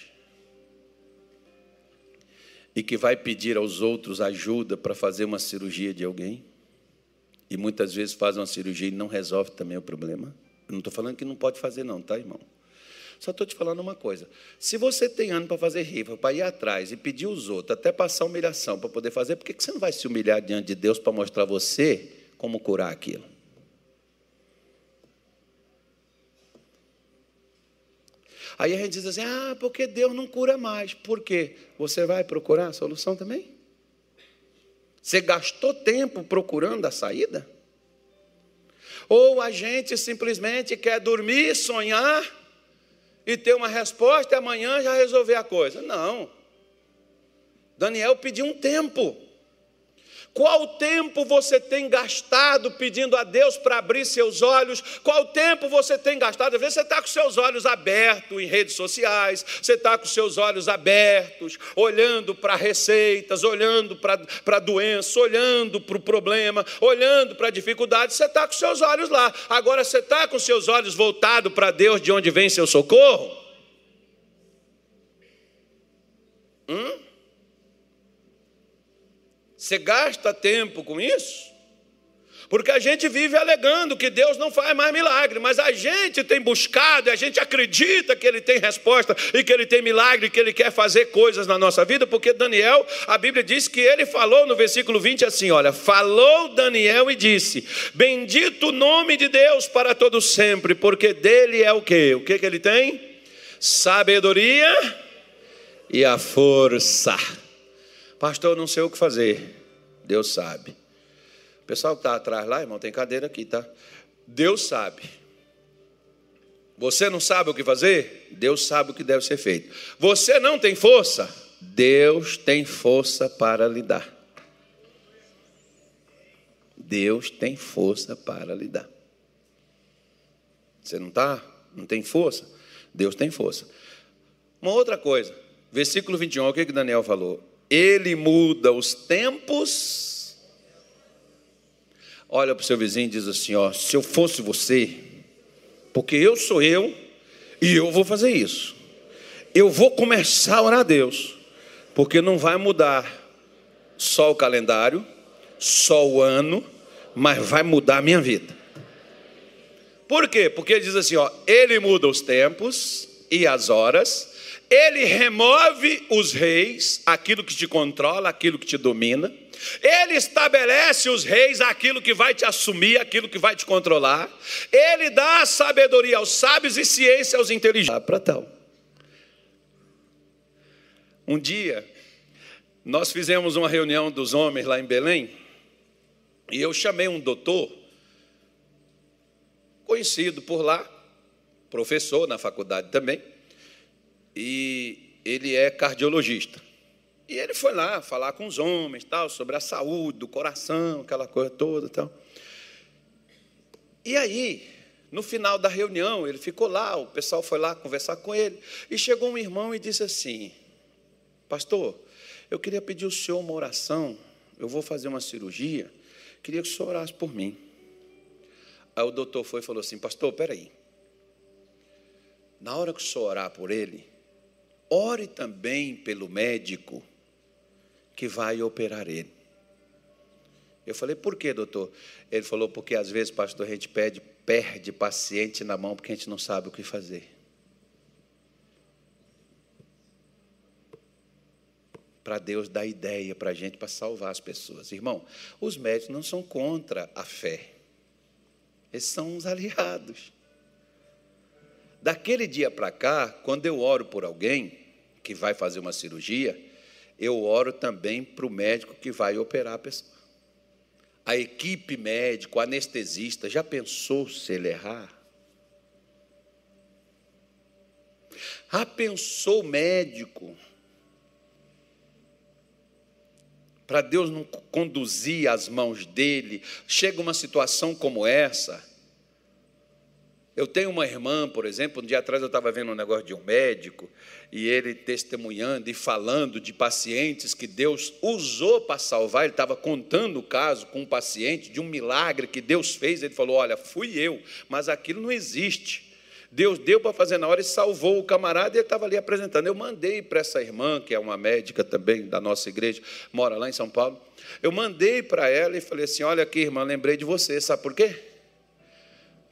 E que vai pedir aos outros ajuda para fazer uma cirurgia de alguém, e muitas vezes faz uma cirurgia e não resolve também o problema. Eu não estou falando que não pode fazer, não, tá, irmão? Só estou te falando uma coisa. Se você tem ano para fazer rifa, para ir atrás e pedir os outros, até passar humilhação para poder fazer, por que você não vai se humilhar diante de Deus para mostrar você como curar aquilo? Aí a gente diz assim: ah, porque Deus não cura mais. Por quê? Você vai procurar a solução também? Você gastou tempo procurando a saída? Ou a gente simplesmente quer dormir, sonhar e ter uma resposta e amanhã já resolver a coisa? Não. Daniel pediu um tempo. Qual tempo você tem gastado pedindo a Deus para abrir seus olhos? Qual tempo você tem gastado? Às vezes você está com seus olhos abertos em redes sociais, você está com seus olhos abertos, olhando para receitas, olhando para a doença, olhando para o problema, olhando para a dificuldade, você está com seus olhos lá. Agora você está com seus olhos voltados para Deus, de onde vem seu socorro? Hum? Você gasta tempo com isso? Porque a gente vive alegando que Deus não faz mais milagre, mas a gente tem buscado, a gente acredita que Ele tem resposta e que Ele tem milagre, que Ele quer fazer coisas na nossa vida, porque Daniel, a Bíblia diz que ele falou no versículo 20 assim: olha, falou Daniel e disse: Bendito o nome de Deus para todo sempre, porque dele é o que? O que, que ele tem? Sabedoria e a força. Pastor, não sei o que fazer. Deus sabe. O pessoal que está atrás lá, irmão, tem cadeira aqui, tá? Deus sabe. Você não sabe o que fazer? Deus sabe o que deve ser feito. Você não tem força? Deus tem força para lhe dar. Deus tem força para lhe dar. Você não está? Não tem força? Deus tem força. Uma outra coisa, versículo 21, o que, que Daniel falou? Ele muda os tempos. Olha para o seu vizinho e diz assim: ó, se eu fosse você, porque eu sou eu e eu vou fazer isso. Eu vou começar a orar a Deus, porque não vai mudar só o calendário, só o ano, mas vai mudar a minha vida. Por quê? Porque ele diz assim, ó, ele muda os tempos e as horas, ele remove os reis, aquilo que te controla, aquilo que te domina. Ele estabelece os reis, aquilo que vai te assumir, aquilo que vai te controlar. Ele dá sabedoria aos sábios e ciência aos inteligentes. Ah, para tal. Um dia, nós fizemos uma reunião dos homens lá em Belém, e eu chamei um doutor, conhecido por lá, professor na faculdade também, e ele é cardiologista. E ele foi lá falar com os homens, tal, sobre a saúde do coração, aquela coisa toda, tal. E aí, no final da reunião, ele ficou lá, o pessoal foi lá conversar com ele, e chegou um irmão e disse assim: Pastor, eu queria pedir ao senhor uma oração, eu vou fazer uma cirurgia, queria que o senhor orasse por mim. Aí o doutor foi e falou assim: Pastor, peraí. Na hora que o senhor orar por ele, ore também pelo médico que vai operar ele. Eu falei, por quê, doutor? Ele falou, porque às vezes, pastor, a gente pede, perde paciente na mão porque a gente não sabe o que fazer. Para Deus dar ideia para a gente para salvar as pessoas. Irmão, os médicos não são contra a fé. Eles são uns aliados. Daquele dia para cá, quando eu oro por alguém que vai fazer uma cirurgia, eu oro também para o médico que vai operar a pessoa. A equipe médica, o anestesista, já pensou se ele errar? Ah, pensou o médico para Deus não conduzir as mãos dele. Chega uma situação como essa. Eu tenho uma irmã, por exemplo, um dia atrás eu estava vendo um negócio de um médico, e ele testemunhando e falando de pacientes que Deus usou para salvar. Ele estava contando o caso com um paciente de um milagre que Deus fez. Ele falou: Olha, fui eu, mas aquilo não existe. Deus deu para fazer na hora e salvou o camarada e ele estava ali apresentando. Eu mandei para essa irmã, que é uma médica também da nossa igreja, mora lá em São Paulo. Eu mandei para ela e falei assim: Olha aqui, irmã, lembrei de você, sabe por quê?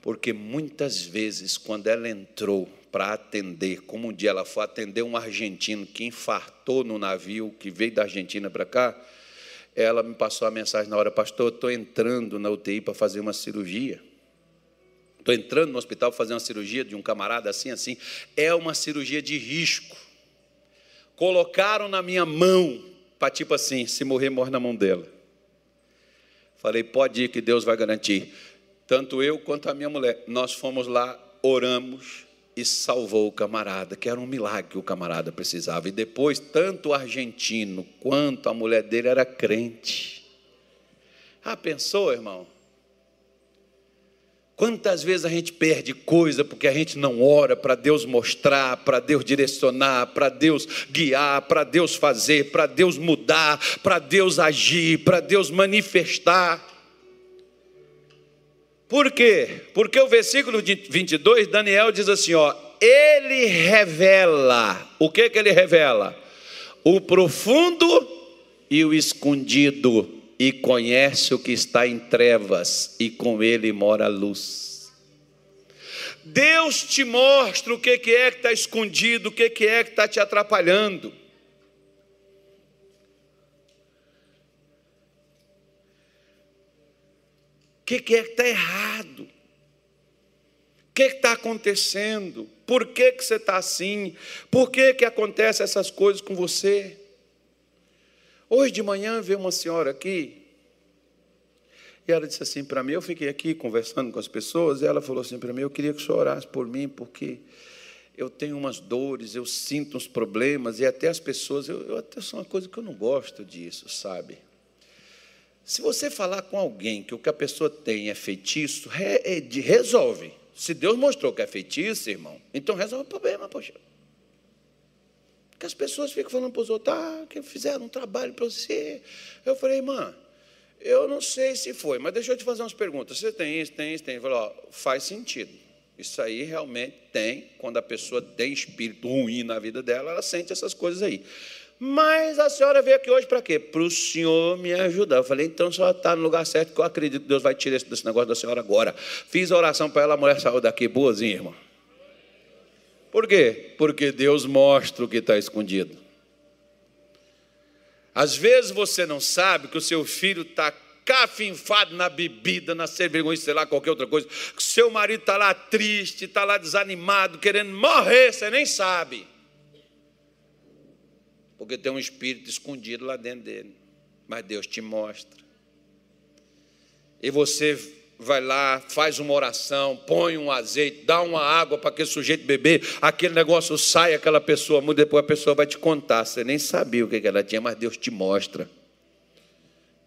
Porque muitas vezes, quando ela entrou para atender, como um dia ela foi atender um argentino que infartou no navio, que veio da Argentina para cá, ela me passou a mensagem na hora: Pastor, estou entrando na UTI para fazer uma cirurgia. Estou entrando no hospital para fazer uma cirurgia de um camarada assim, assim. É uma cirurgia de risco. Colocaram na minha mão, para tipo assim, se morrer, morre na mão dela. Falei, pode ir que Deus vai garantir. Tanto eu quanto a minha mulher, nós fomos lá, oramos e salvou o camarada, que era um milagre que o camarada precisava. E depois, tanto o argentino quanto a mulher dele era crente. Ah, pensou, irmão? Quantas vezes a gente perde coisa porque a gente não ora para Deus mostrar, para Deus direcionar, para Deus guiar, para Deus fazer, para Deus mudar, para Deus agir, para Deus manifestar. Por quê? Porque o versículo 22, Daniel diz assim: ó, ele revela, o que que ele revela? O profundo e o escondido e conhece o que está em trevas, e com ele mora a luz. Deus te mostra o que é que está escondido, o que é que está te atrapalhando. O que é que está errado? O que está acontecendo? Por que, que você está assim? Por que, que acontecem essas coisas com você? Hoje de manhã veio uma senhora aqui, e ela disse assim para mim, eu fiquei aqui conversando com as pessoas, e ela falou assim para mim, eu queria que o senhor orasse por mim, porque eu tenho umas dores, eu sinto uns problemas, e até as pessoas, eu, eu até sou uma coisa que eu não gosto disso, sabe? Se você falar com alguém que o que a pessoa tem é feitiço, é, resolve. Se Deus mostrou que é feitiço, irmão, então resolve o problema, poxa. Que as pessoas ficam falando para os outros, ah, que fizeram um trabalho para você. Eu falei, irmã, eu não sei se foi, mas deixa eu te fazer umas perguntas. Você tem isso, tem isso, tem isso. Falei, ó, faz sentido. Isso aí realmente tem, quando a pessoa tem espírito ruim na vida dela, ela sente essas coisas aí. Mas a senhora veio aqui hoje para quê? Para o senhor me ajudar. Eu falei, então a senhora está no lugar certo, que eu acredito que Deus vai tirar esse negócio da senhora agora. Fiz a oração para ela, a mulher saiu daqui boazinha, irmão. Por quê? Porque Deus mostra o que está escondido. Às vezes você não sabe que o seu filho está cafinfado na bebida, na cerveja, sei lá, qualquer outra coisa. Que seu marido está lá triste, está lá desanimado, querendo morrer, você nem sabe. Porque tem um espírito escondido lá dentro dele. Mas Deus te mostra. E você vai lá, faz uma oração, põe um azeite, dá uma água para aquele sujeito beber, aquele negócio sai, aquela pessoa muda, depois a pessoa vai te contar. Você nem sabia o que ela tinha, mas Deus te mostra.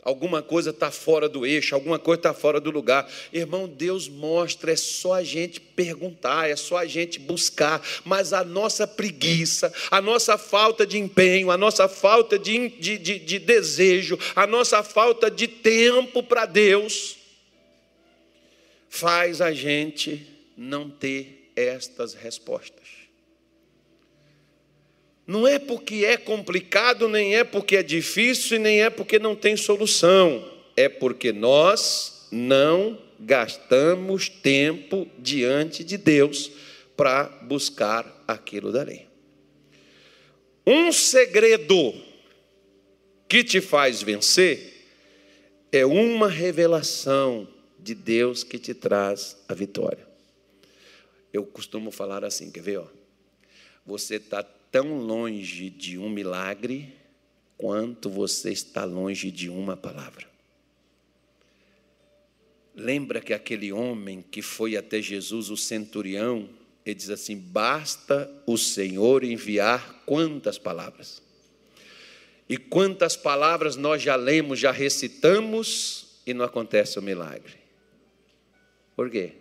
Alguma coisa está fora do eixo, alguma coisa está fora do lugar. Irmão, Deus mostra, é só a gente perguntar, é só a gente buscar. Mas a nossa preguiça, a nossa falta de empenho, a nossa falta de, de, de, de desejo, a nossa falta de tempo para Deus, faz a gente não ter estas respostas. Não é porque é complicado, nem é porque é difícil, nem é porque não tem solução. É porque nós não gastamos tempo diante de Deus para buscar aquilo dali. Um segredo que te faz vencer é uma revelação de Deus que te traz a vitória. Eu costumo falar assim, quer ver? Ó? Você está tão longe de um milagre quanto você está longe de uma palavra. Lembra que aquele homem que foi até Jesus, o centurião, ele diz assim: basta o Senhor enviar quantas palavras? E quantas palavras nós já lemos, já recitamos e não acontece o milagre? Por quê?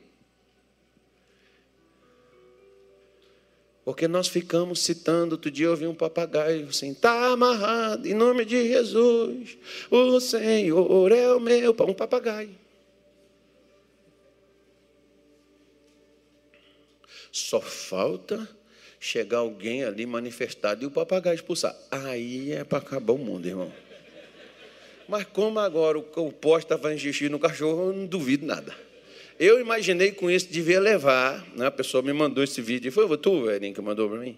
Porque nós ficamos citando, outro dia eu ouvi um papagaio assim, está amarrado, em nome de Jesus, o Senhor é o meu, um papagaio. Só falta chegar alguém ali manifestado e o papagaio expulsar. Aí é para acabar o mundo, irmão. Mas como agora o poste estava xixi no cachorro, eu não duvido nada. Eu imaginei com isso, devia levar. Né? A pessoa me mandou esse vídeo. Foi tu, Erin, que mandou para mim?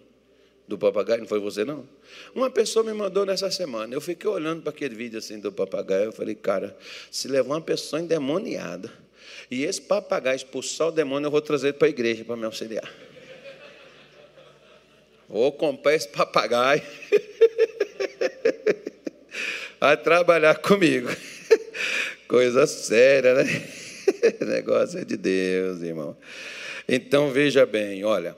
Do papagaio? Não foi você, não? Uma pessoa me mandou nessa semana. Eu fiquei olhando para aquele vídeo assim do papagaio. Eu falei, cara, se levar uma pessoa endemoniada e esse papagaio expulsar o demônio, eu vou trazer ele para a igreja para me auxiliar. Vou comprar esse papagaio. Vai trabalhar comigo. Coisa séria, né? negócio é de Deus, irmão. Então veja bem, olha,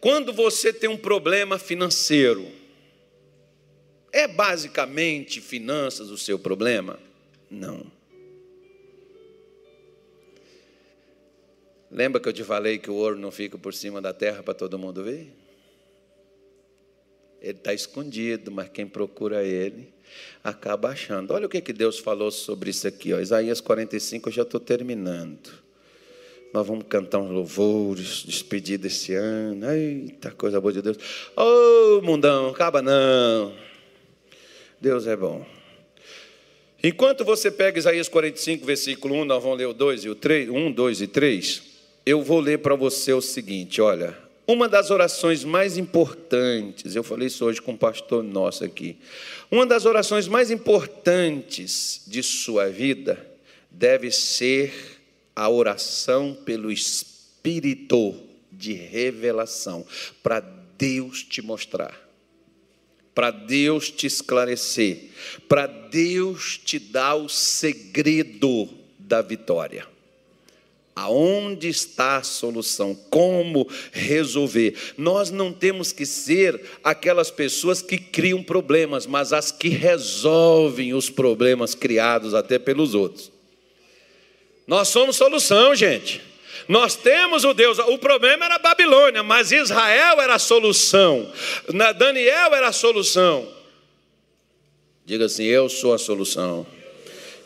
quando você tem um problema financeiro, é basicamente finanças o seu problema? Não. Lembra que eu te falei que o ouro não fica por cima da terra para todo mundo ver? Ele está escondido, mas quem procura ele acaba achando. Olha o que, que Deus falou sobre isso aqui. Ó. Isaías 45, eu já estou terminando. Nós vamos cantar uns louvores, despedir desse ano. Eita, coisa boa de Deus. Ô, oh, mundão, acaba não. Deus é bom. Enquanto você pega Isaías 45, versículo 1, nós vamos ler o 2 e o 3, 1, 2 e 3, eu vou ler para você o seguinte, olha, uma das orações mais importantes, eu falei isso hoje com um pastor nosso aqui. Uma das orações mais importantes de sua vida deve ser a oração pelo Espírito de revelação, para Deus te mostrar, para Deus te esclarecer, para Deus te dar o segredo da vitória. Aonde está a solução? Como resolver? Nós não temos que ser aquelas pessoas que criam problemas, mas as que resolvem os problemas criados até pelos outros. Nós somos solução, gente. Nós temos o Deus. O problema era a Babilônia, mas Israel era a solução. Daniel era a solução. Diga assim: Eu sou a solução.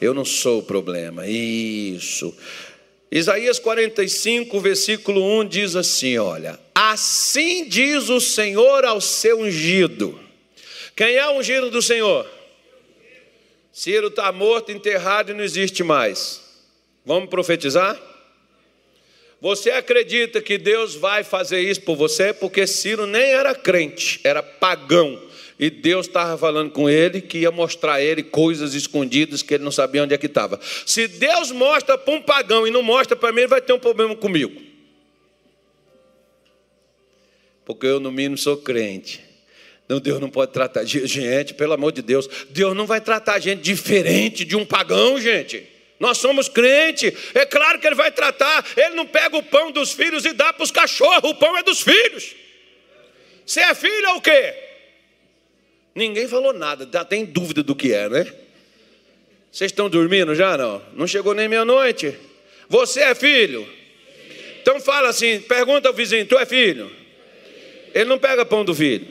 Eu não sou o problema. Isso. Isaías 45, versículo 1 diz assim: Olha, assim diz o Senhor ao seu ungido. Quem é o ungido do Senhor? Ciro está morto, enterrado e não existe mais. Vamos profetizar? Você acredita que Deus vai fazer isso por você? Porque Ciro nem era crente, era pagão. E Deus estava falando com ele que ia mostrar a ele coisas escondidas que ele não sabia onde é que estava. Se Deus mostra para um pagão e não mostra para mim, ele vai ter um problema comigo. Porque eu, no mínimo, sou crente. Não, Deus não pode tratar gente, pelo amor de Deus. Deus não vai tratar a gente diferente de um pagão, gente. Nós somos crente, é claro que ele vai tratar. Ele não pega o pão dos filhos e dá para os cachorros, o pão é dos filhos. Você é filho ou o quê? Ninguém falou nada, já tem dúvida do que é, né? Vocês estão dormindo já não? Não chegou nem meia-noite. Você é filho? Então fala assim, pergunta ao vizinho, tu é filho? Ele não pega pão do filho.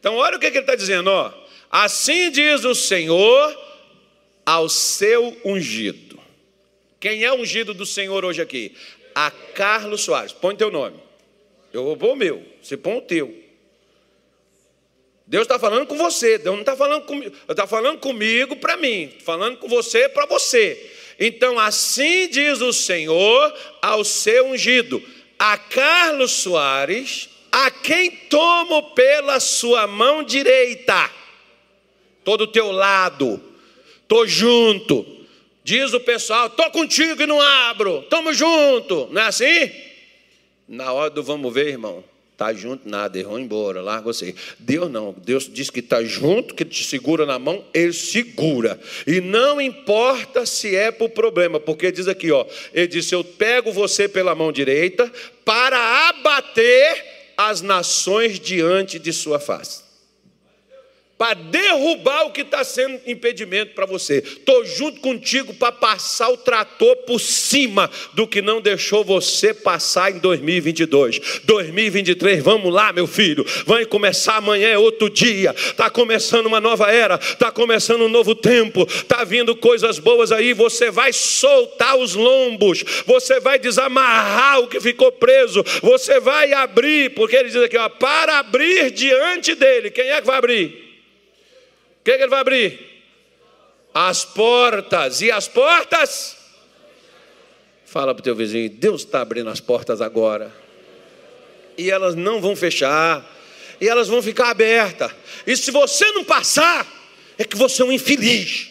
Então olha o que, ele está dizendo, ó. Assim diz o Senhor ao seu ungido. Quem é ungido do Senhor hoje aqui? A Carlos Soares. Põe teu nome. Eu vou pôr o meu. Você põe o teu. Deus está falando com você, Deus não está falando comigo, está falando comigo para mim, falando com você para você. Então, assim diz o Senhor ao seu ungido, a Carlos Soares, a quem tomo pela sua mão direita, todo o teu lado, estou junto. Diz o pessoal, estou contigo e não abro, estamos junto, não é assim? Na hora do vamos ver, irmão, Está junto, nada, errou embora, larga você. Deus não, Deus diz que está junto, que te segura na mão, Ele segura. E não importa se é por problema, porque diz aqui, ó, Ele disse: Eu pego você pela mão direita para abater as nações diante de sua face para derrubar o que está sendo impedimento para você. Estou junto contigo para passar o trator por cima do que não deixou você passar em 2022. 2023, vamos lá, meu filho. Vai começar amanhã, é outro dia. Está começando uma nova era, está começando um novo tempo, está vindo coisas boas aí. Você vai soltar os lombos, você vai desamarrar o que ficou preso, você vai abrir, porque ele diz aqui, ó, para abrir diante dele. Quem é que vai abrir? Que, que ele vai abrir? As portas. E as portas? Fala para o teu vizinho, Deus está abrindo as portas agora. E elas não vão fechar. E elas vão ficar abertas. E se você não passar, é que você é um infeliz.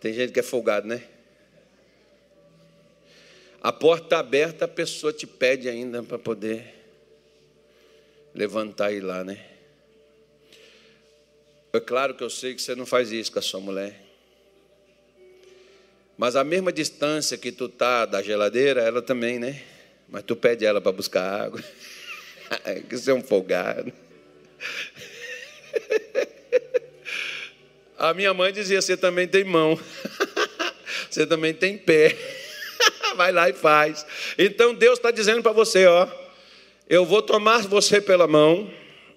Tem gente que é folgado, né? A porta está aberta, a pessoa te pede ainda para poder levantar e ir lá, né? É claro que eu sei que você não faz isso com a sua mulher. Mas a mesma distância que tu tá da geladeira, ela também, né? Mas tu pede ela para buscar água. que você é um folgado. A minha mãe dizia: você também tem mão, você também tem pé. Vai lá e faz. Então Deus está dizendo para você, ó eu vou tomar você pela mão,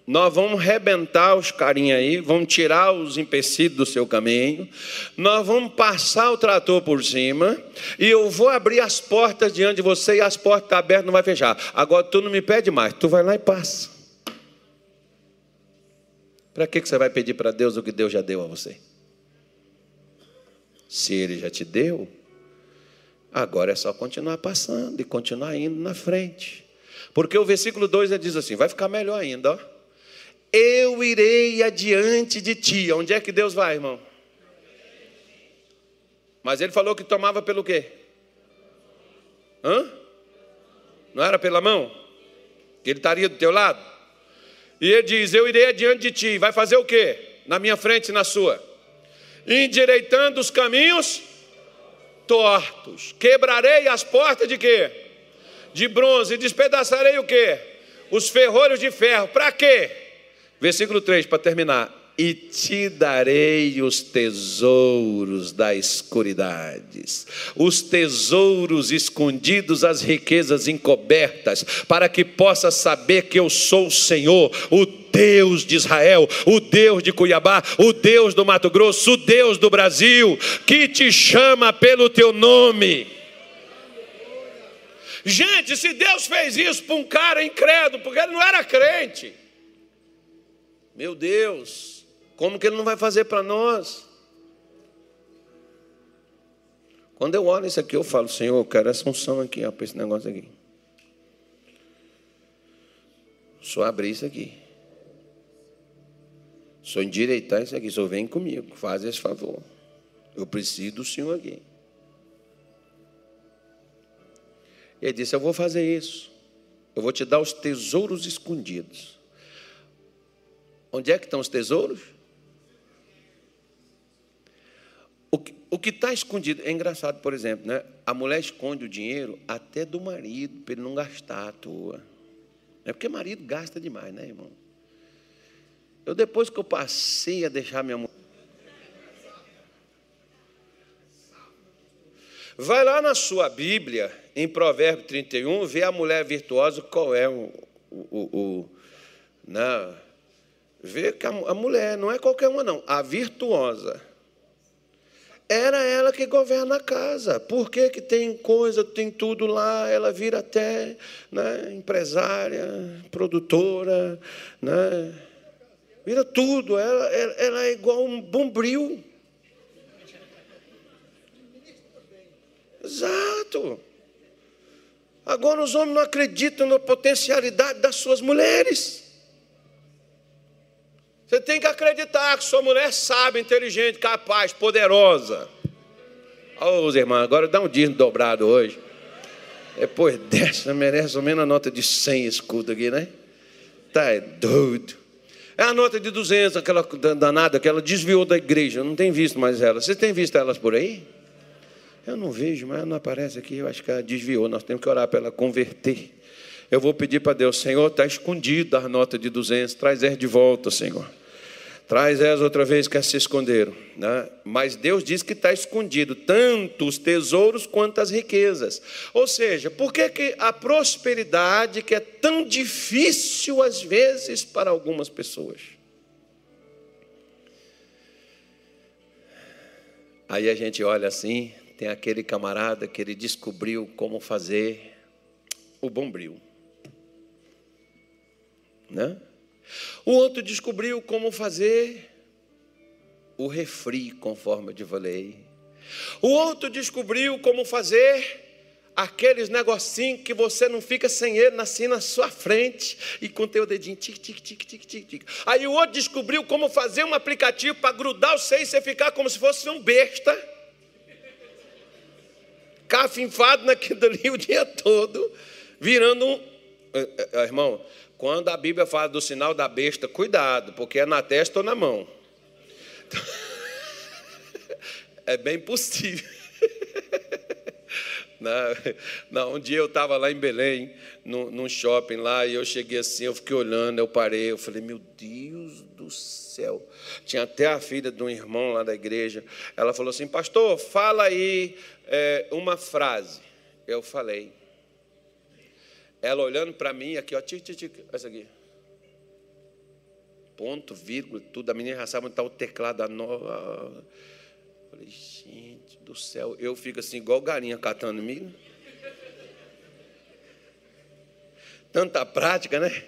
nós vamos rebentar os carinhos aí, vamos tirar os empecilhos do seu caminho, nós vamos passar o trator por cima, e eu vou abrir as portas diante de você, e as portas estão abertas, não vai fechar. Agora tu não me pede mais, tu vai lá e passa. Para que você vai pedir para Deus o que Deus já deu a você? Se Ele já te deu, agora é só continuar passando e continuar indo na frente. Porque o versículo 2 diz assim: vai ficar melhor ainda, ó. Eu irei adiante de ti. Onde é que Deus vai, irmão? Mas ele falou que tomava pelo quê? Hã? Não era pela mão? Que ele estaria do teu lado? E ele diz: Eu irei adiante de ti. Vai fazer o quê? Na minha frente e na sua. Endireitando os caminhos tortos. Quebrarei as portas de quê? De bronze, e despedaçarei o quê? Os ferrolhos de ferro. Para quê? Versículo 3, para terminar. E te darei os tesouros da escuridades, os tesouros escondidos, as riquezas encobertas, para que possa saber que eu sou o Senhor, o Deus de Israel, o Deus de Cuiabá, o Deus do Mato Grosso, o Deus do Brasil, que te chama pelo teu nome. Gente, se Deus fez isso para um cara incrédulo, porque ele não era crente, meu Deus, como que ele não vai fazer para nós? Quando eu olho isso aqui, eu falo, Senhor, eu quero essa unção aqui, para esse negócio aqui. Só abrir isso aqui. Só endireitar isso aqui. Só vem comigo, faz esse favor. Eu preciso do Senhor aqui. Ele disse: Eu vou fazer isso. Eu vou te dar os tesouros escondidos. Onde é que estão os tesouros? O que está escondido, é engraçado, por exemplo, né? a mulher esconde o dinheiro até do marido, para ele não gastar à toa. É porque marido gasta demais, né, irmão? Eu, depois que eu passei a deixar minha mulher. Vai lá na sua Bíblia, em Provérbio 31, vê a mulher virtuosa, qual é o. o, o, o né? Vê que a, a mulher, não é qualquer uma, não, a virtuosa era ela que governa a casa. Por que, que tem coisa, tem tudo lá, ela vira até né, empresária, produtora, né, vira tudo, ela, ela é igual um bombril. Exato. Agora os homens não acreditam na potencialidade das suas mulheres. Você tem que acreditar que sua mulher sabe, inteligente, capaz, poderosa. Ô, oh, irmãos, agora dá um dízimo dobrado hoje. Depois dessa, merece ao menos a nota de 100 escudo aqui, né? Tá é doido. É a nota de 200, aquela danada que ela desviou da igreja. Não tem visto mais ela. Você tem visto elas por aí? Eu não vejo, mas não aparece aqui. Eu acho que ela desviou. Nós temos que orar para ela converter. Eu vou pedir para Deus, Senhor, está escondido a nota de 200. Traz ela de volta, Senhor. Traz elas outra vez que se esconderam. Né? Mas Deus diz que está escondido tanto os tesouros quanto as riquezas. Ou seja, por que, que a prosperidade que é tão difícil às vezes para algumas pessoas? Aí a gente olha assim, tem aquele camarada que ele descobriu como fazer o bombril. Né? O outro descobriu como fazer o refri, conforme eu te falei. O outro descobriu como fazer aqueles negocinhos que você não fica sem ele assim na sua frente e com teu dedinho tic tic tic tic tic tic. Aí o outro descobriu como fazer um aplicativo para grudar o seio e você ficar como se fosse um besta. Cafinfado naquilo ali o dia todo, virando um. Eh, eh, irmão, quando a Bíblia fala do sinal da besta, cuidado, porque é na testa ou na mão. É bem possível. Não, um dia eu estava lá em Belém, num, shopping lá, e eu cheguei assim, eu fiquei olhando, eu parei, eu falei, meu Deus do céu. Tinha até a filha de um irmão lá da igreja. Ela falou assim, pastor, fala aí é, uma frase. Eu falei, ela olhando para mim, aqui, ó, tic, tic, tic, essa aqui. Ponto, vírgula, tudo. A menina já sabe onde está o teclado da nova. Falei, gente do céu, eu fico assim, igual galinha catando milho. Tanta prática, né?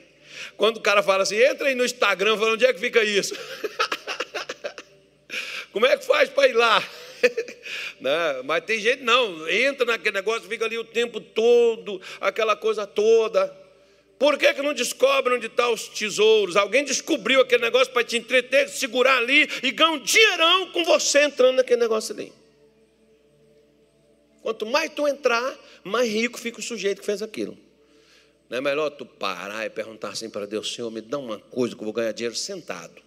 Quando o cara fala assim, entra aí no Instagram, fala, onde é que fica isso? Como é que faz para ir lá? né? Mas tem gente não, entra naquele negócio, fica ali o tempo todo, aquela coisa toda. Por que, que não descobre onde estão tá os tesouros? Alguém descobriu aquele negócio para te entreter, segurar ali e ganhar um dinheirão com você entrando naquele negócio ali. Quanto mais tu entrar, mais rico fica o sujeito que fez aquilo. Não é melhor tu parar e perguntar assim para Deus, Senhor, me dá uma coisa que eu vou ganhar dinheiro sentado.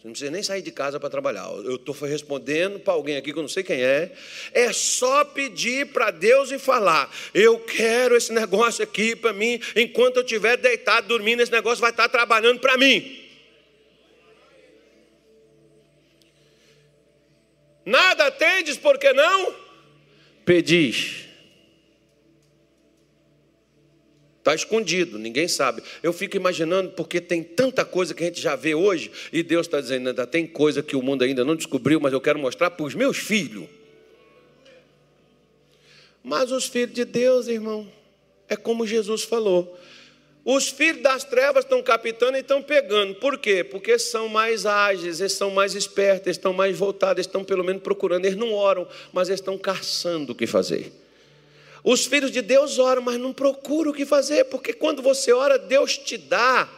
Você não precisa nem sair de casa para trabalhar. Eu estou respondendo para alguém aqui que eu não sei quem é. É só pedir para Deus e falar: Eu quero esse negócio aqui para mim. Enquanto eu estiver deitado, dormindo, esse negócio vai estar trabalhando para mim. Nada tendes, por que não? Pedis. Está escondido, ninguém sabe. Eu fico imaginando, porque tem tanta coisa que a gente já vê hoje, e Deus está dizendo, ainda tem coisa que o mundo ainda não descobriu, mas eu quero mostrar para os meus filhos. Mas os filhos de Deus, irmão, é como Jesus falou. Os filhos das trevas estão captando e estão pegando. Por quê? Porque são mais ágeis, eles são mais espertos, eles estão mais voltados, eles estão pelo menos procurando. Eles não oram, mas eles estão caçando o que fazer. Os filhos de Deus oram, mas não procuram o que fazer, porque quando você ora, Deus te dá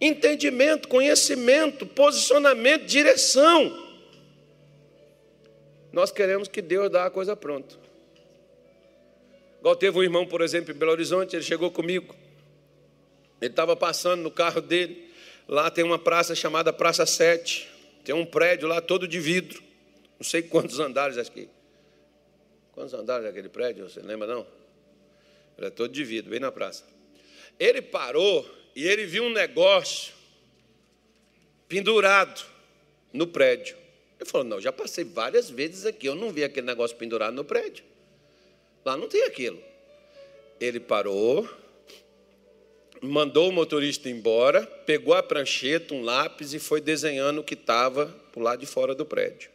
entendimento, conhecimento, posicionamento, direção. Nós queremos que Deus dê a coisa pronta. Igual teve um irmão, por exemplo, em Belo Horizonte, ele chegou comigo. Ele estava passando no carro dele. Lá tem uma praça chamada Praça 7. Tem um prédio lá todo de vidro. Não sei quantos andares aqui. Quantos andares é aquele prédio? Você lembra não? É todo de vidro, bem na praça. Ele parou e ele viu um negócio pendurado no prédio. Ele falou: Não, já passei várias vezes aqui, eu não vi aquele negócio pendurado no prédio. Lá não tem aquilo. Ele parou, mandou o motorista embora, pegou a prancheta, um lápis e foi desenhando o que estava por lado de fora do prédio.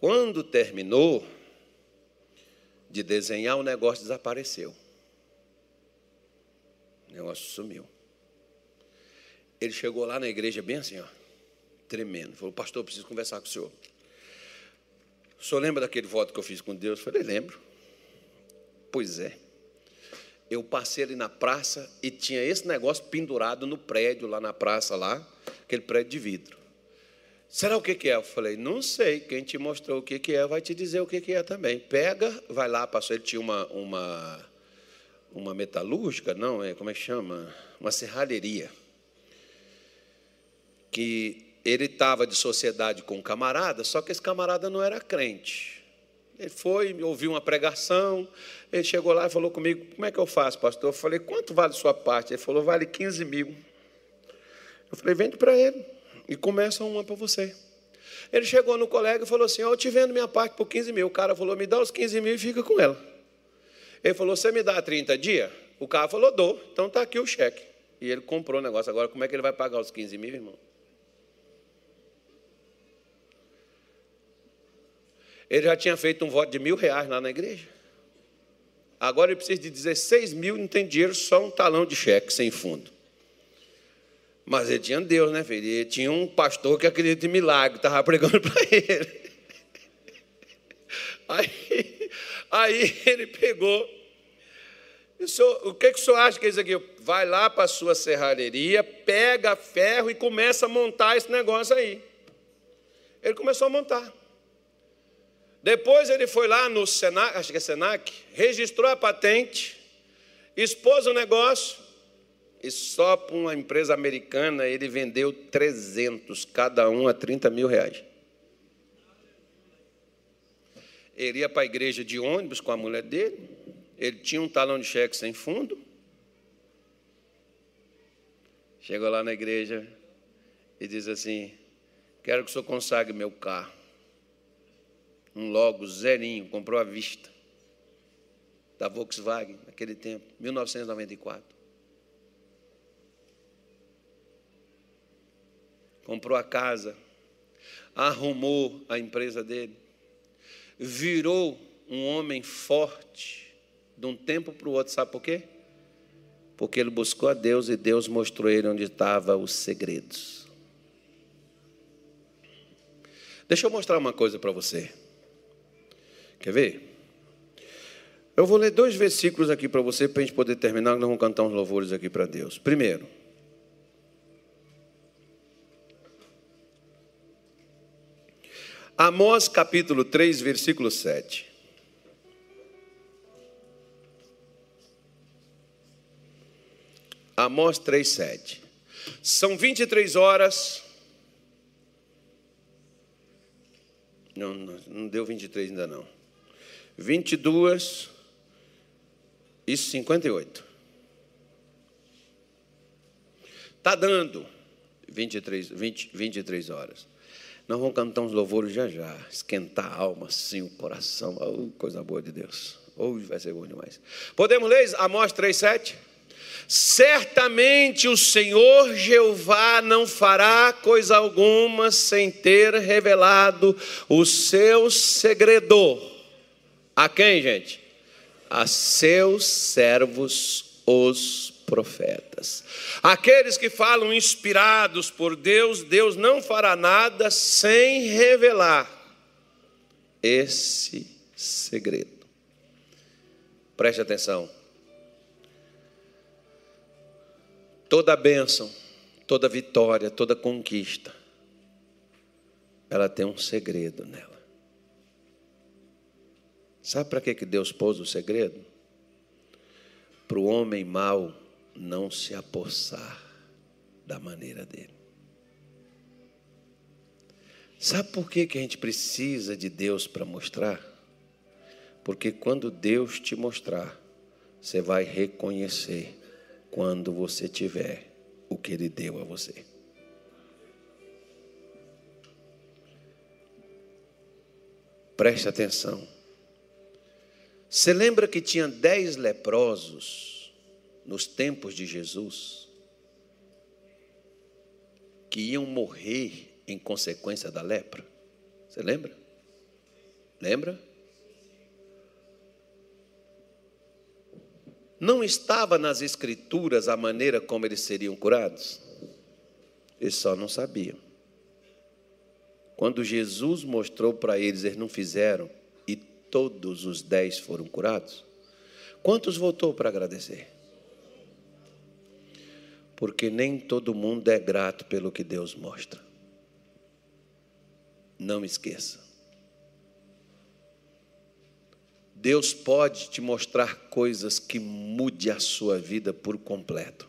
Quando terminou de desenhar, o negócio desapareceu. O negócio sumiu. Ele chegou lá na igreja bem assim, ó, tremendo. Falou, pastor, preciso conversar com o senhor. O senhor lembra daquele voto que eu fiz com Deus? Eu falei, lembro. Pois é. Eu passei ali na praça e tinha esse negócio pendurado no prédio, lá na praça, lá, aquele prédio de vidro. Será o que, é? Eu falei, não sei. Quem te mostrou o que, que é vai te dizer o que, que é também. Pega, vai lá, passou. Ele tinha uma, uma, uma metalúrgica, não, é, como é que chama? Uma serralheria. Que ele estava de sociedade com um camarada, só que esse camarada não era crente. Ele foi, ouviu uma pregação, ele chegou lá e falou comigo, como é que eu faço, pastor? Eu falei, quanto vale sua parte? Ele falou, vale 15 mil. Eu falei, vende para ele e começa uma para você. Ele chegou no colega e falou assim, oh, eu te vendo minha parte por 15 mil. O cara falou, me dá os 15 mil e fica com ela. Ele falou, você me dá 30 dias? O cara falou, dou, então está aqui o cheque. E ele comprou o negócio. Agora, como é que ele vai pagar os 15 mil, irmão? Ele já tinha feito um voto de mil reais lá na igreja. Agora ele precisa de 16 mil, não tem dinheiro, só um talão de cheque sem fundo. Mas ele tinha Deus, né, filho? Ele tinha um pastor que acredita em milagre, estava pregando para ele. Aí, aí ele pegou. Senhor, o que, que o senhor acha que é isso aqui? Vai lá para a sua serralheria, pega ferro e começa a montar esse negócio aí. Ele começou a montar. Depois ele foi lá no Senac, acho que é Senac, registrou a patente, expôs o negócio, e só para uma empresa americana ele vendeu 300, cada um a 30 mil reais. Ele ia para a igreja de ônibus com a mulher dele, ele tinha um talão de cheque sem fundo. Chegou lá na igreja e diz assim: Quero que o senhor consagre meu carro um logo zerinho, comprou à vista, da Volkswagen, naquele tempo, 1994. Comprou a casa, arrumou a empresa dele, virou um homem forte de um tempo para o outro, sabe por quê? Porque ele buscou a Deus e Deus mostrou ele onde estavam os segredos. Deixa eu mostrar uma coisa para você. Quer ver? Eu vou ler dois versículos aqui para você, para a gente poder terminar, nós vamos cantar uns louvores aqui para Deus. Primeiro, Amós capítulo 3, versículo 7. Amós 3, 7. São 23 horas. Não, não, não deu 23 ainda não. 22 e 58. Está dando 23, 20, 23 horas. Nós vamos cantar uns louvores já já, esquentar a alma, sim, o coração. Oh, coisa boa de Deus. Hoje vai ser bom demais. Podemos ler Amós 3,7? Certamente o Senhor Jeová não fará coisa alguma sem ter revelado o seu segredo a quem, gente? A seus servos, os profetas. Aqueles que falam inspirados por Deus, Deus não fará nada sem revelar esse segredo. Preste atenção. Toda bênção, toda vitória, toda conquista, ela tem um segredo nela. Sabe para que Deus pôs o segredo? Para o homem mau não se apossar da maneira dele. Sabe por que, que a gente precisa de Deus para mostrar? Porque quando Deus te mostrar, você vai reconhecer quando você tiver o que Ele deu a você. Preste atenção. Você lembra que tinha dez leprosos nos tempos de Jesus que iam morrer em consequência da lepra? Você lembra? Lembra? Não estava nas Escrituras a maneira como eles seriam curados? Eles só não sabiam. Quando Jesus mostrou para eles, eles não fizeram e todos os dez foram curados. Quantos voltou para agradecer? Porque nem todo mundo é grato pelo que Deus mostra. Não esqueça. Deus pode te mostrar coisas que mude a sua vida por completo.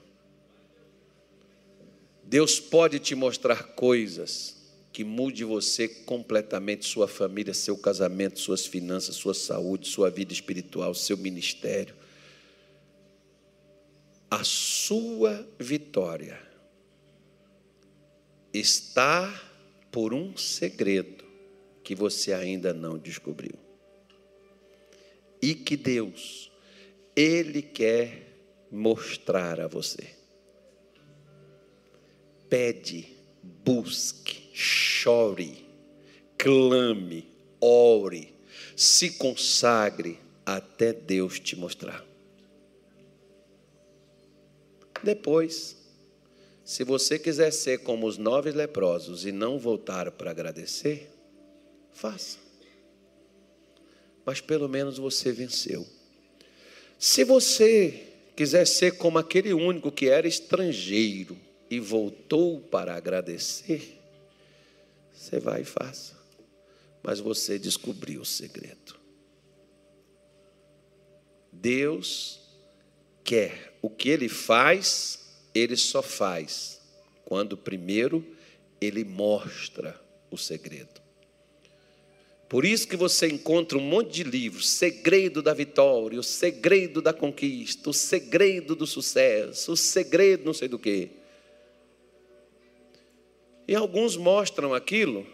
Deus pode te mostrar coisas que mude você completamente, sua família, seu casamento, suas finanças, sua saúde, sua vida espiritual, seu ministério. A sua vitória está por um segredo que você ainda não descobriu. E que Deus, Ele quer mostrar a você. Pede, busque, chore, clame, ore, se consagre até Deus te mostrar. Depois, se você quiser ser como os nove leprosos e não voltar para agradecer, faça. Mas pelo menos você venceu. Se você quiser ser como aquele único que era estrangeiro e voltou para agradecer, você vai e faça. Mas você descobriu o segredo. Deus quer o que ele faz, ele só faz quando primeiro ele mostra o segredo. Por isso que você encontra um monte de livros, segredo da vitória, o segredo da conquista, o segredo do sucesso, o segredo não sei do que. E alguns mostram aquilo,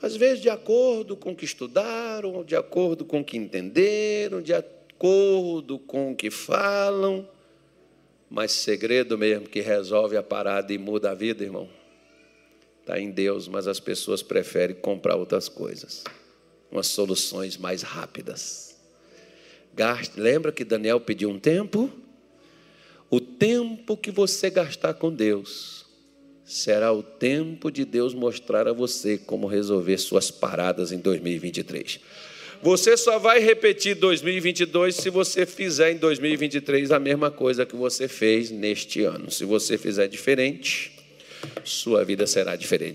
às vezes de acordo com o que estudaram, de acordo com o que entenderam, de acordo com o que falam. Mas segredo mesmo que resolve a parada e muda a vida, irmão, está em Deus, mas as pessoas preferem comprar outras coisas, umas soluções mais rápidas. Gaste, lembra que Daniel pediu um tempo? O tempo que você gastar com Deus será o tempo de Deus mostrar a você como resolver suas paradas em 2023. Você só vai repetir 2022 se você fizer em 2023 a mesma coisa que você fez neste ano. Se você fizer diferente, sua vida será diferente.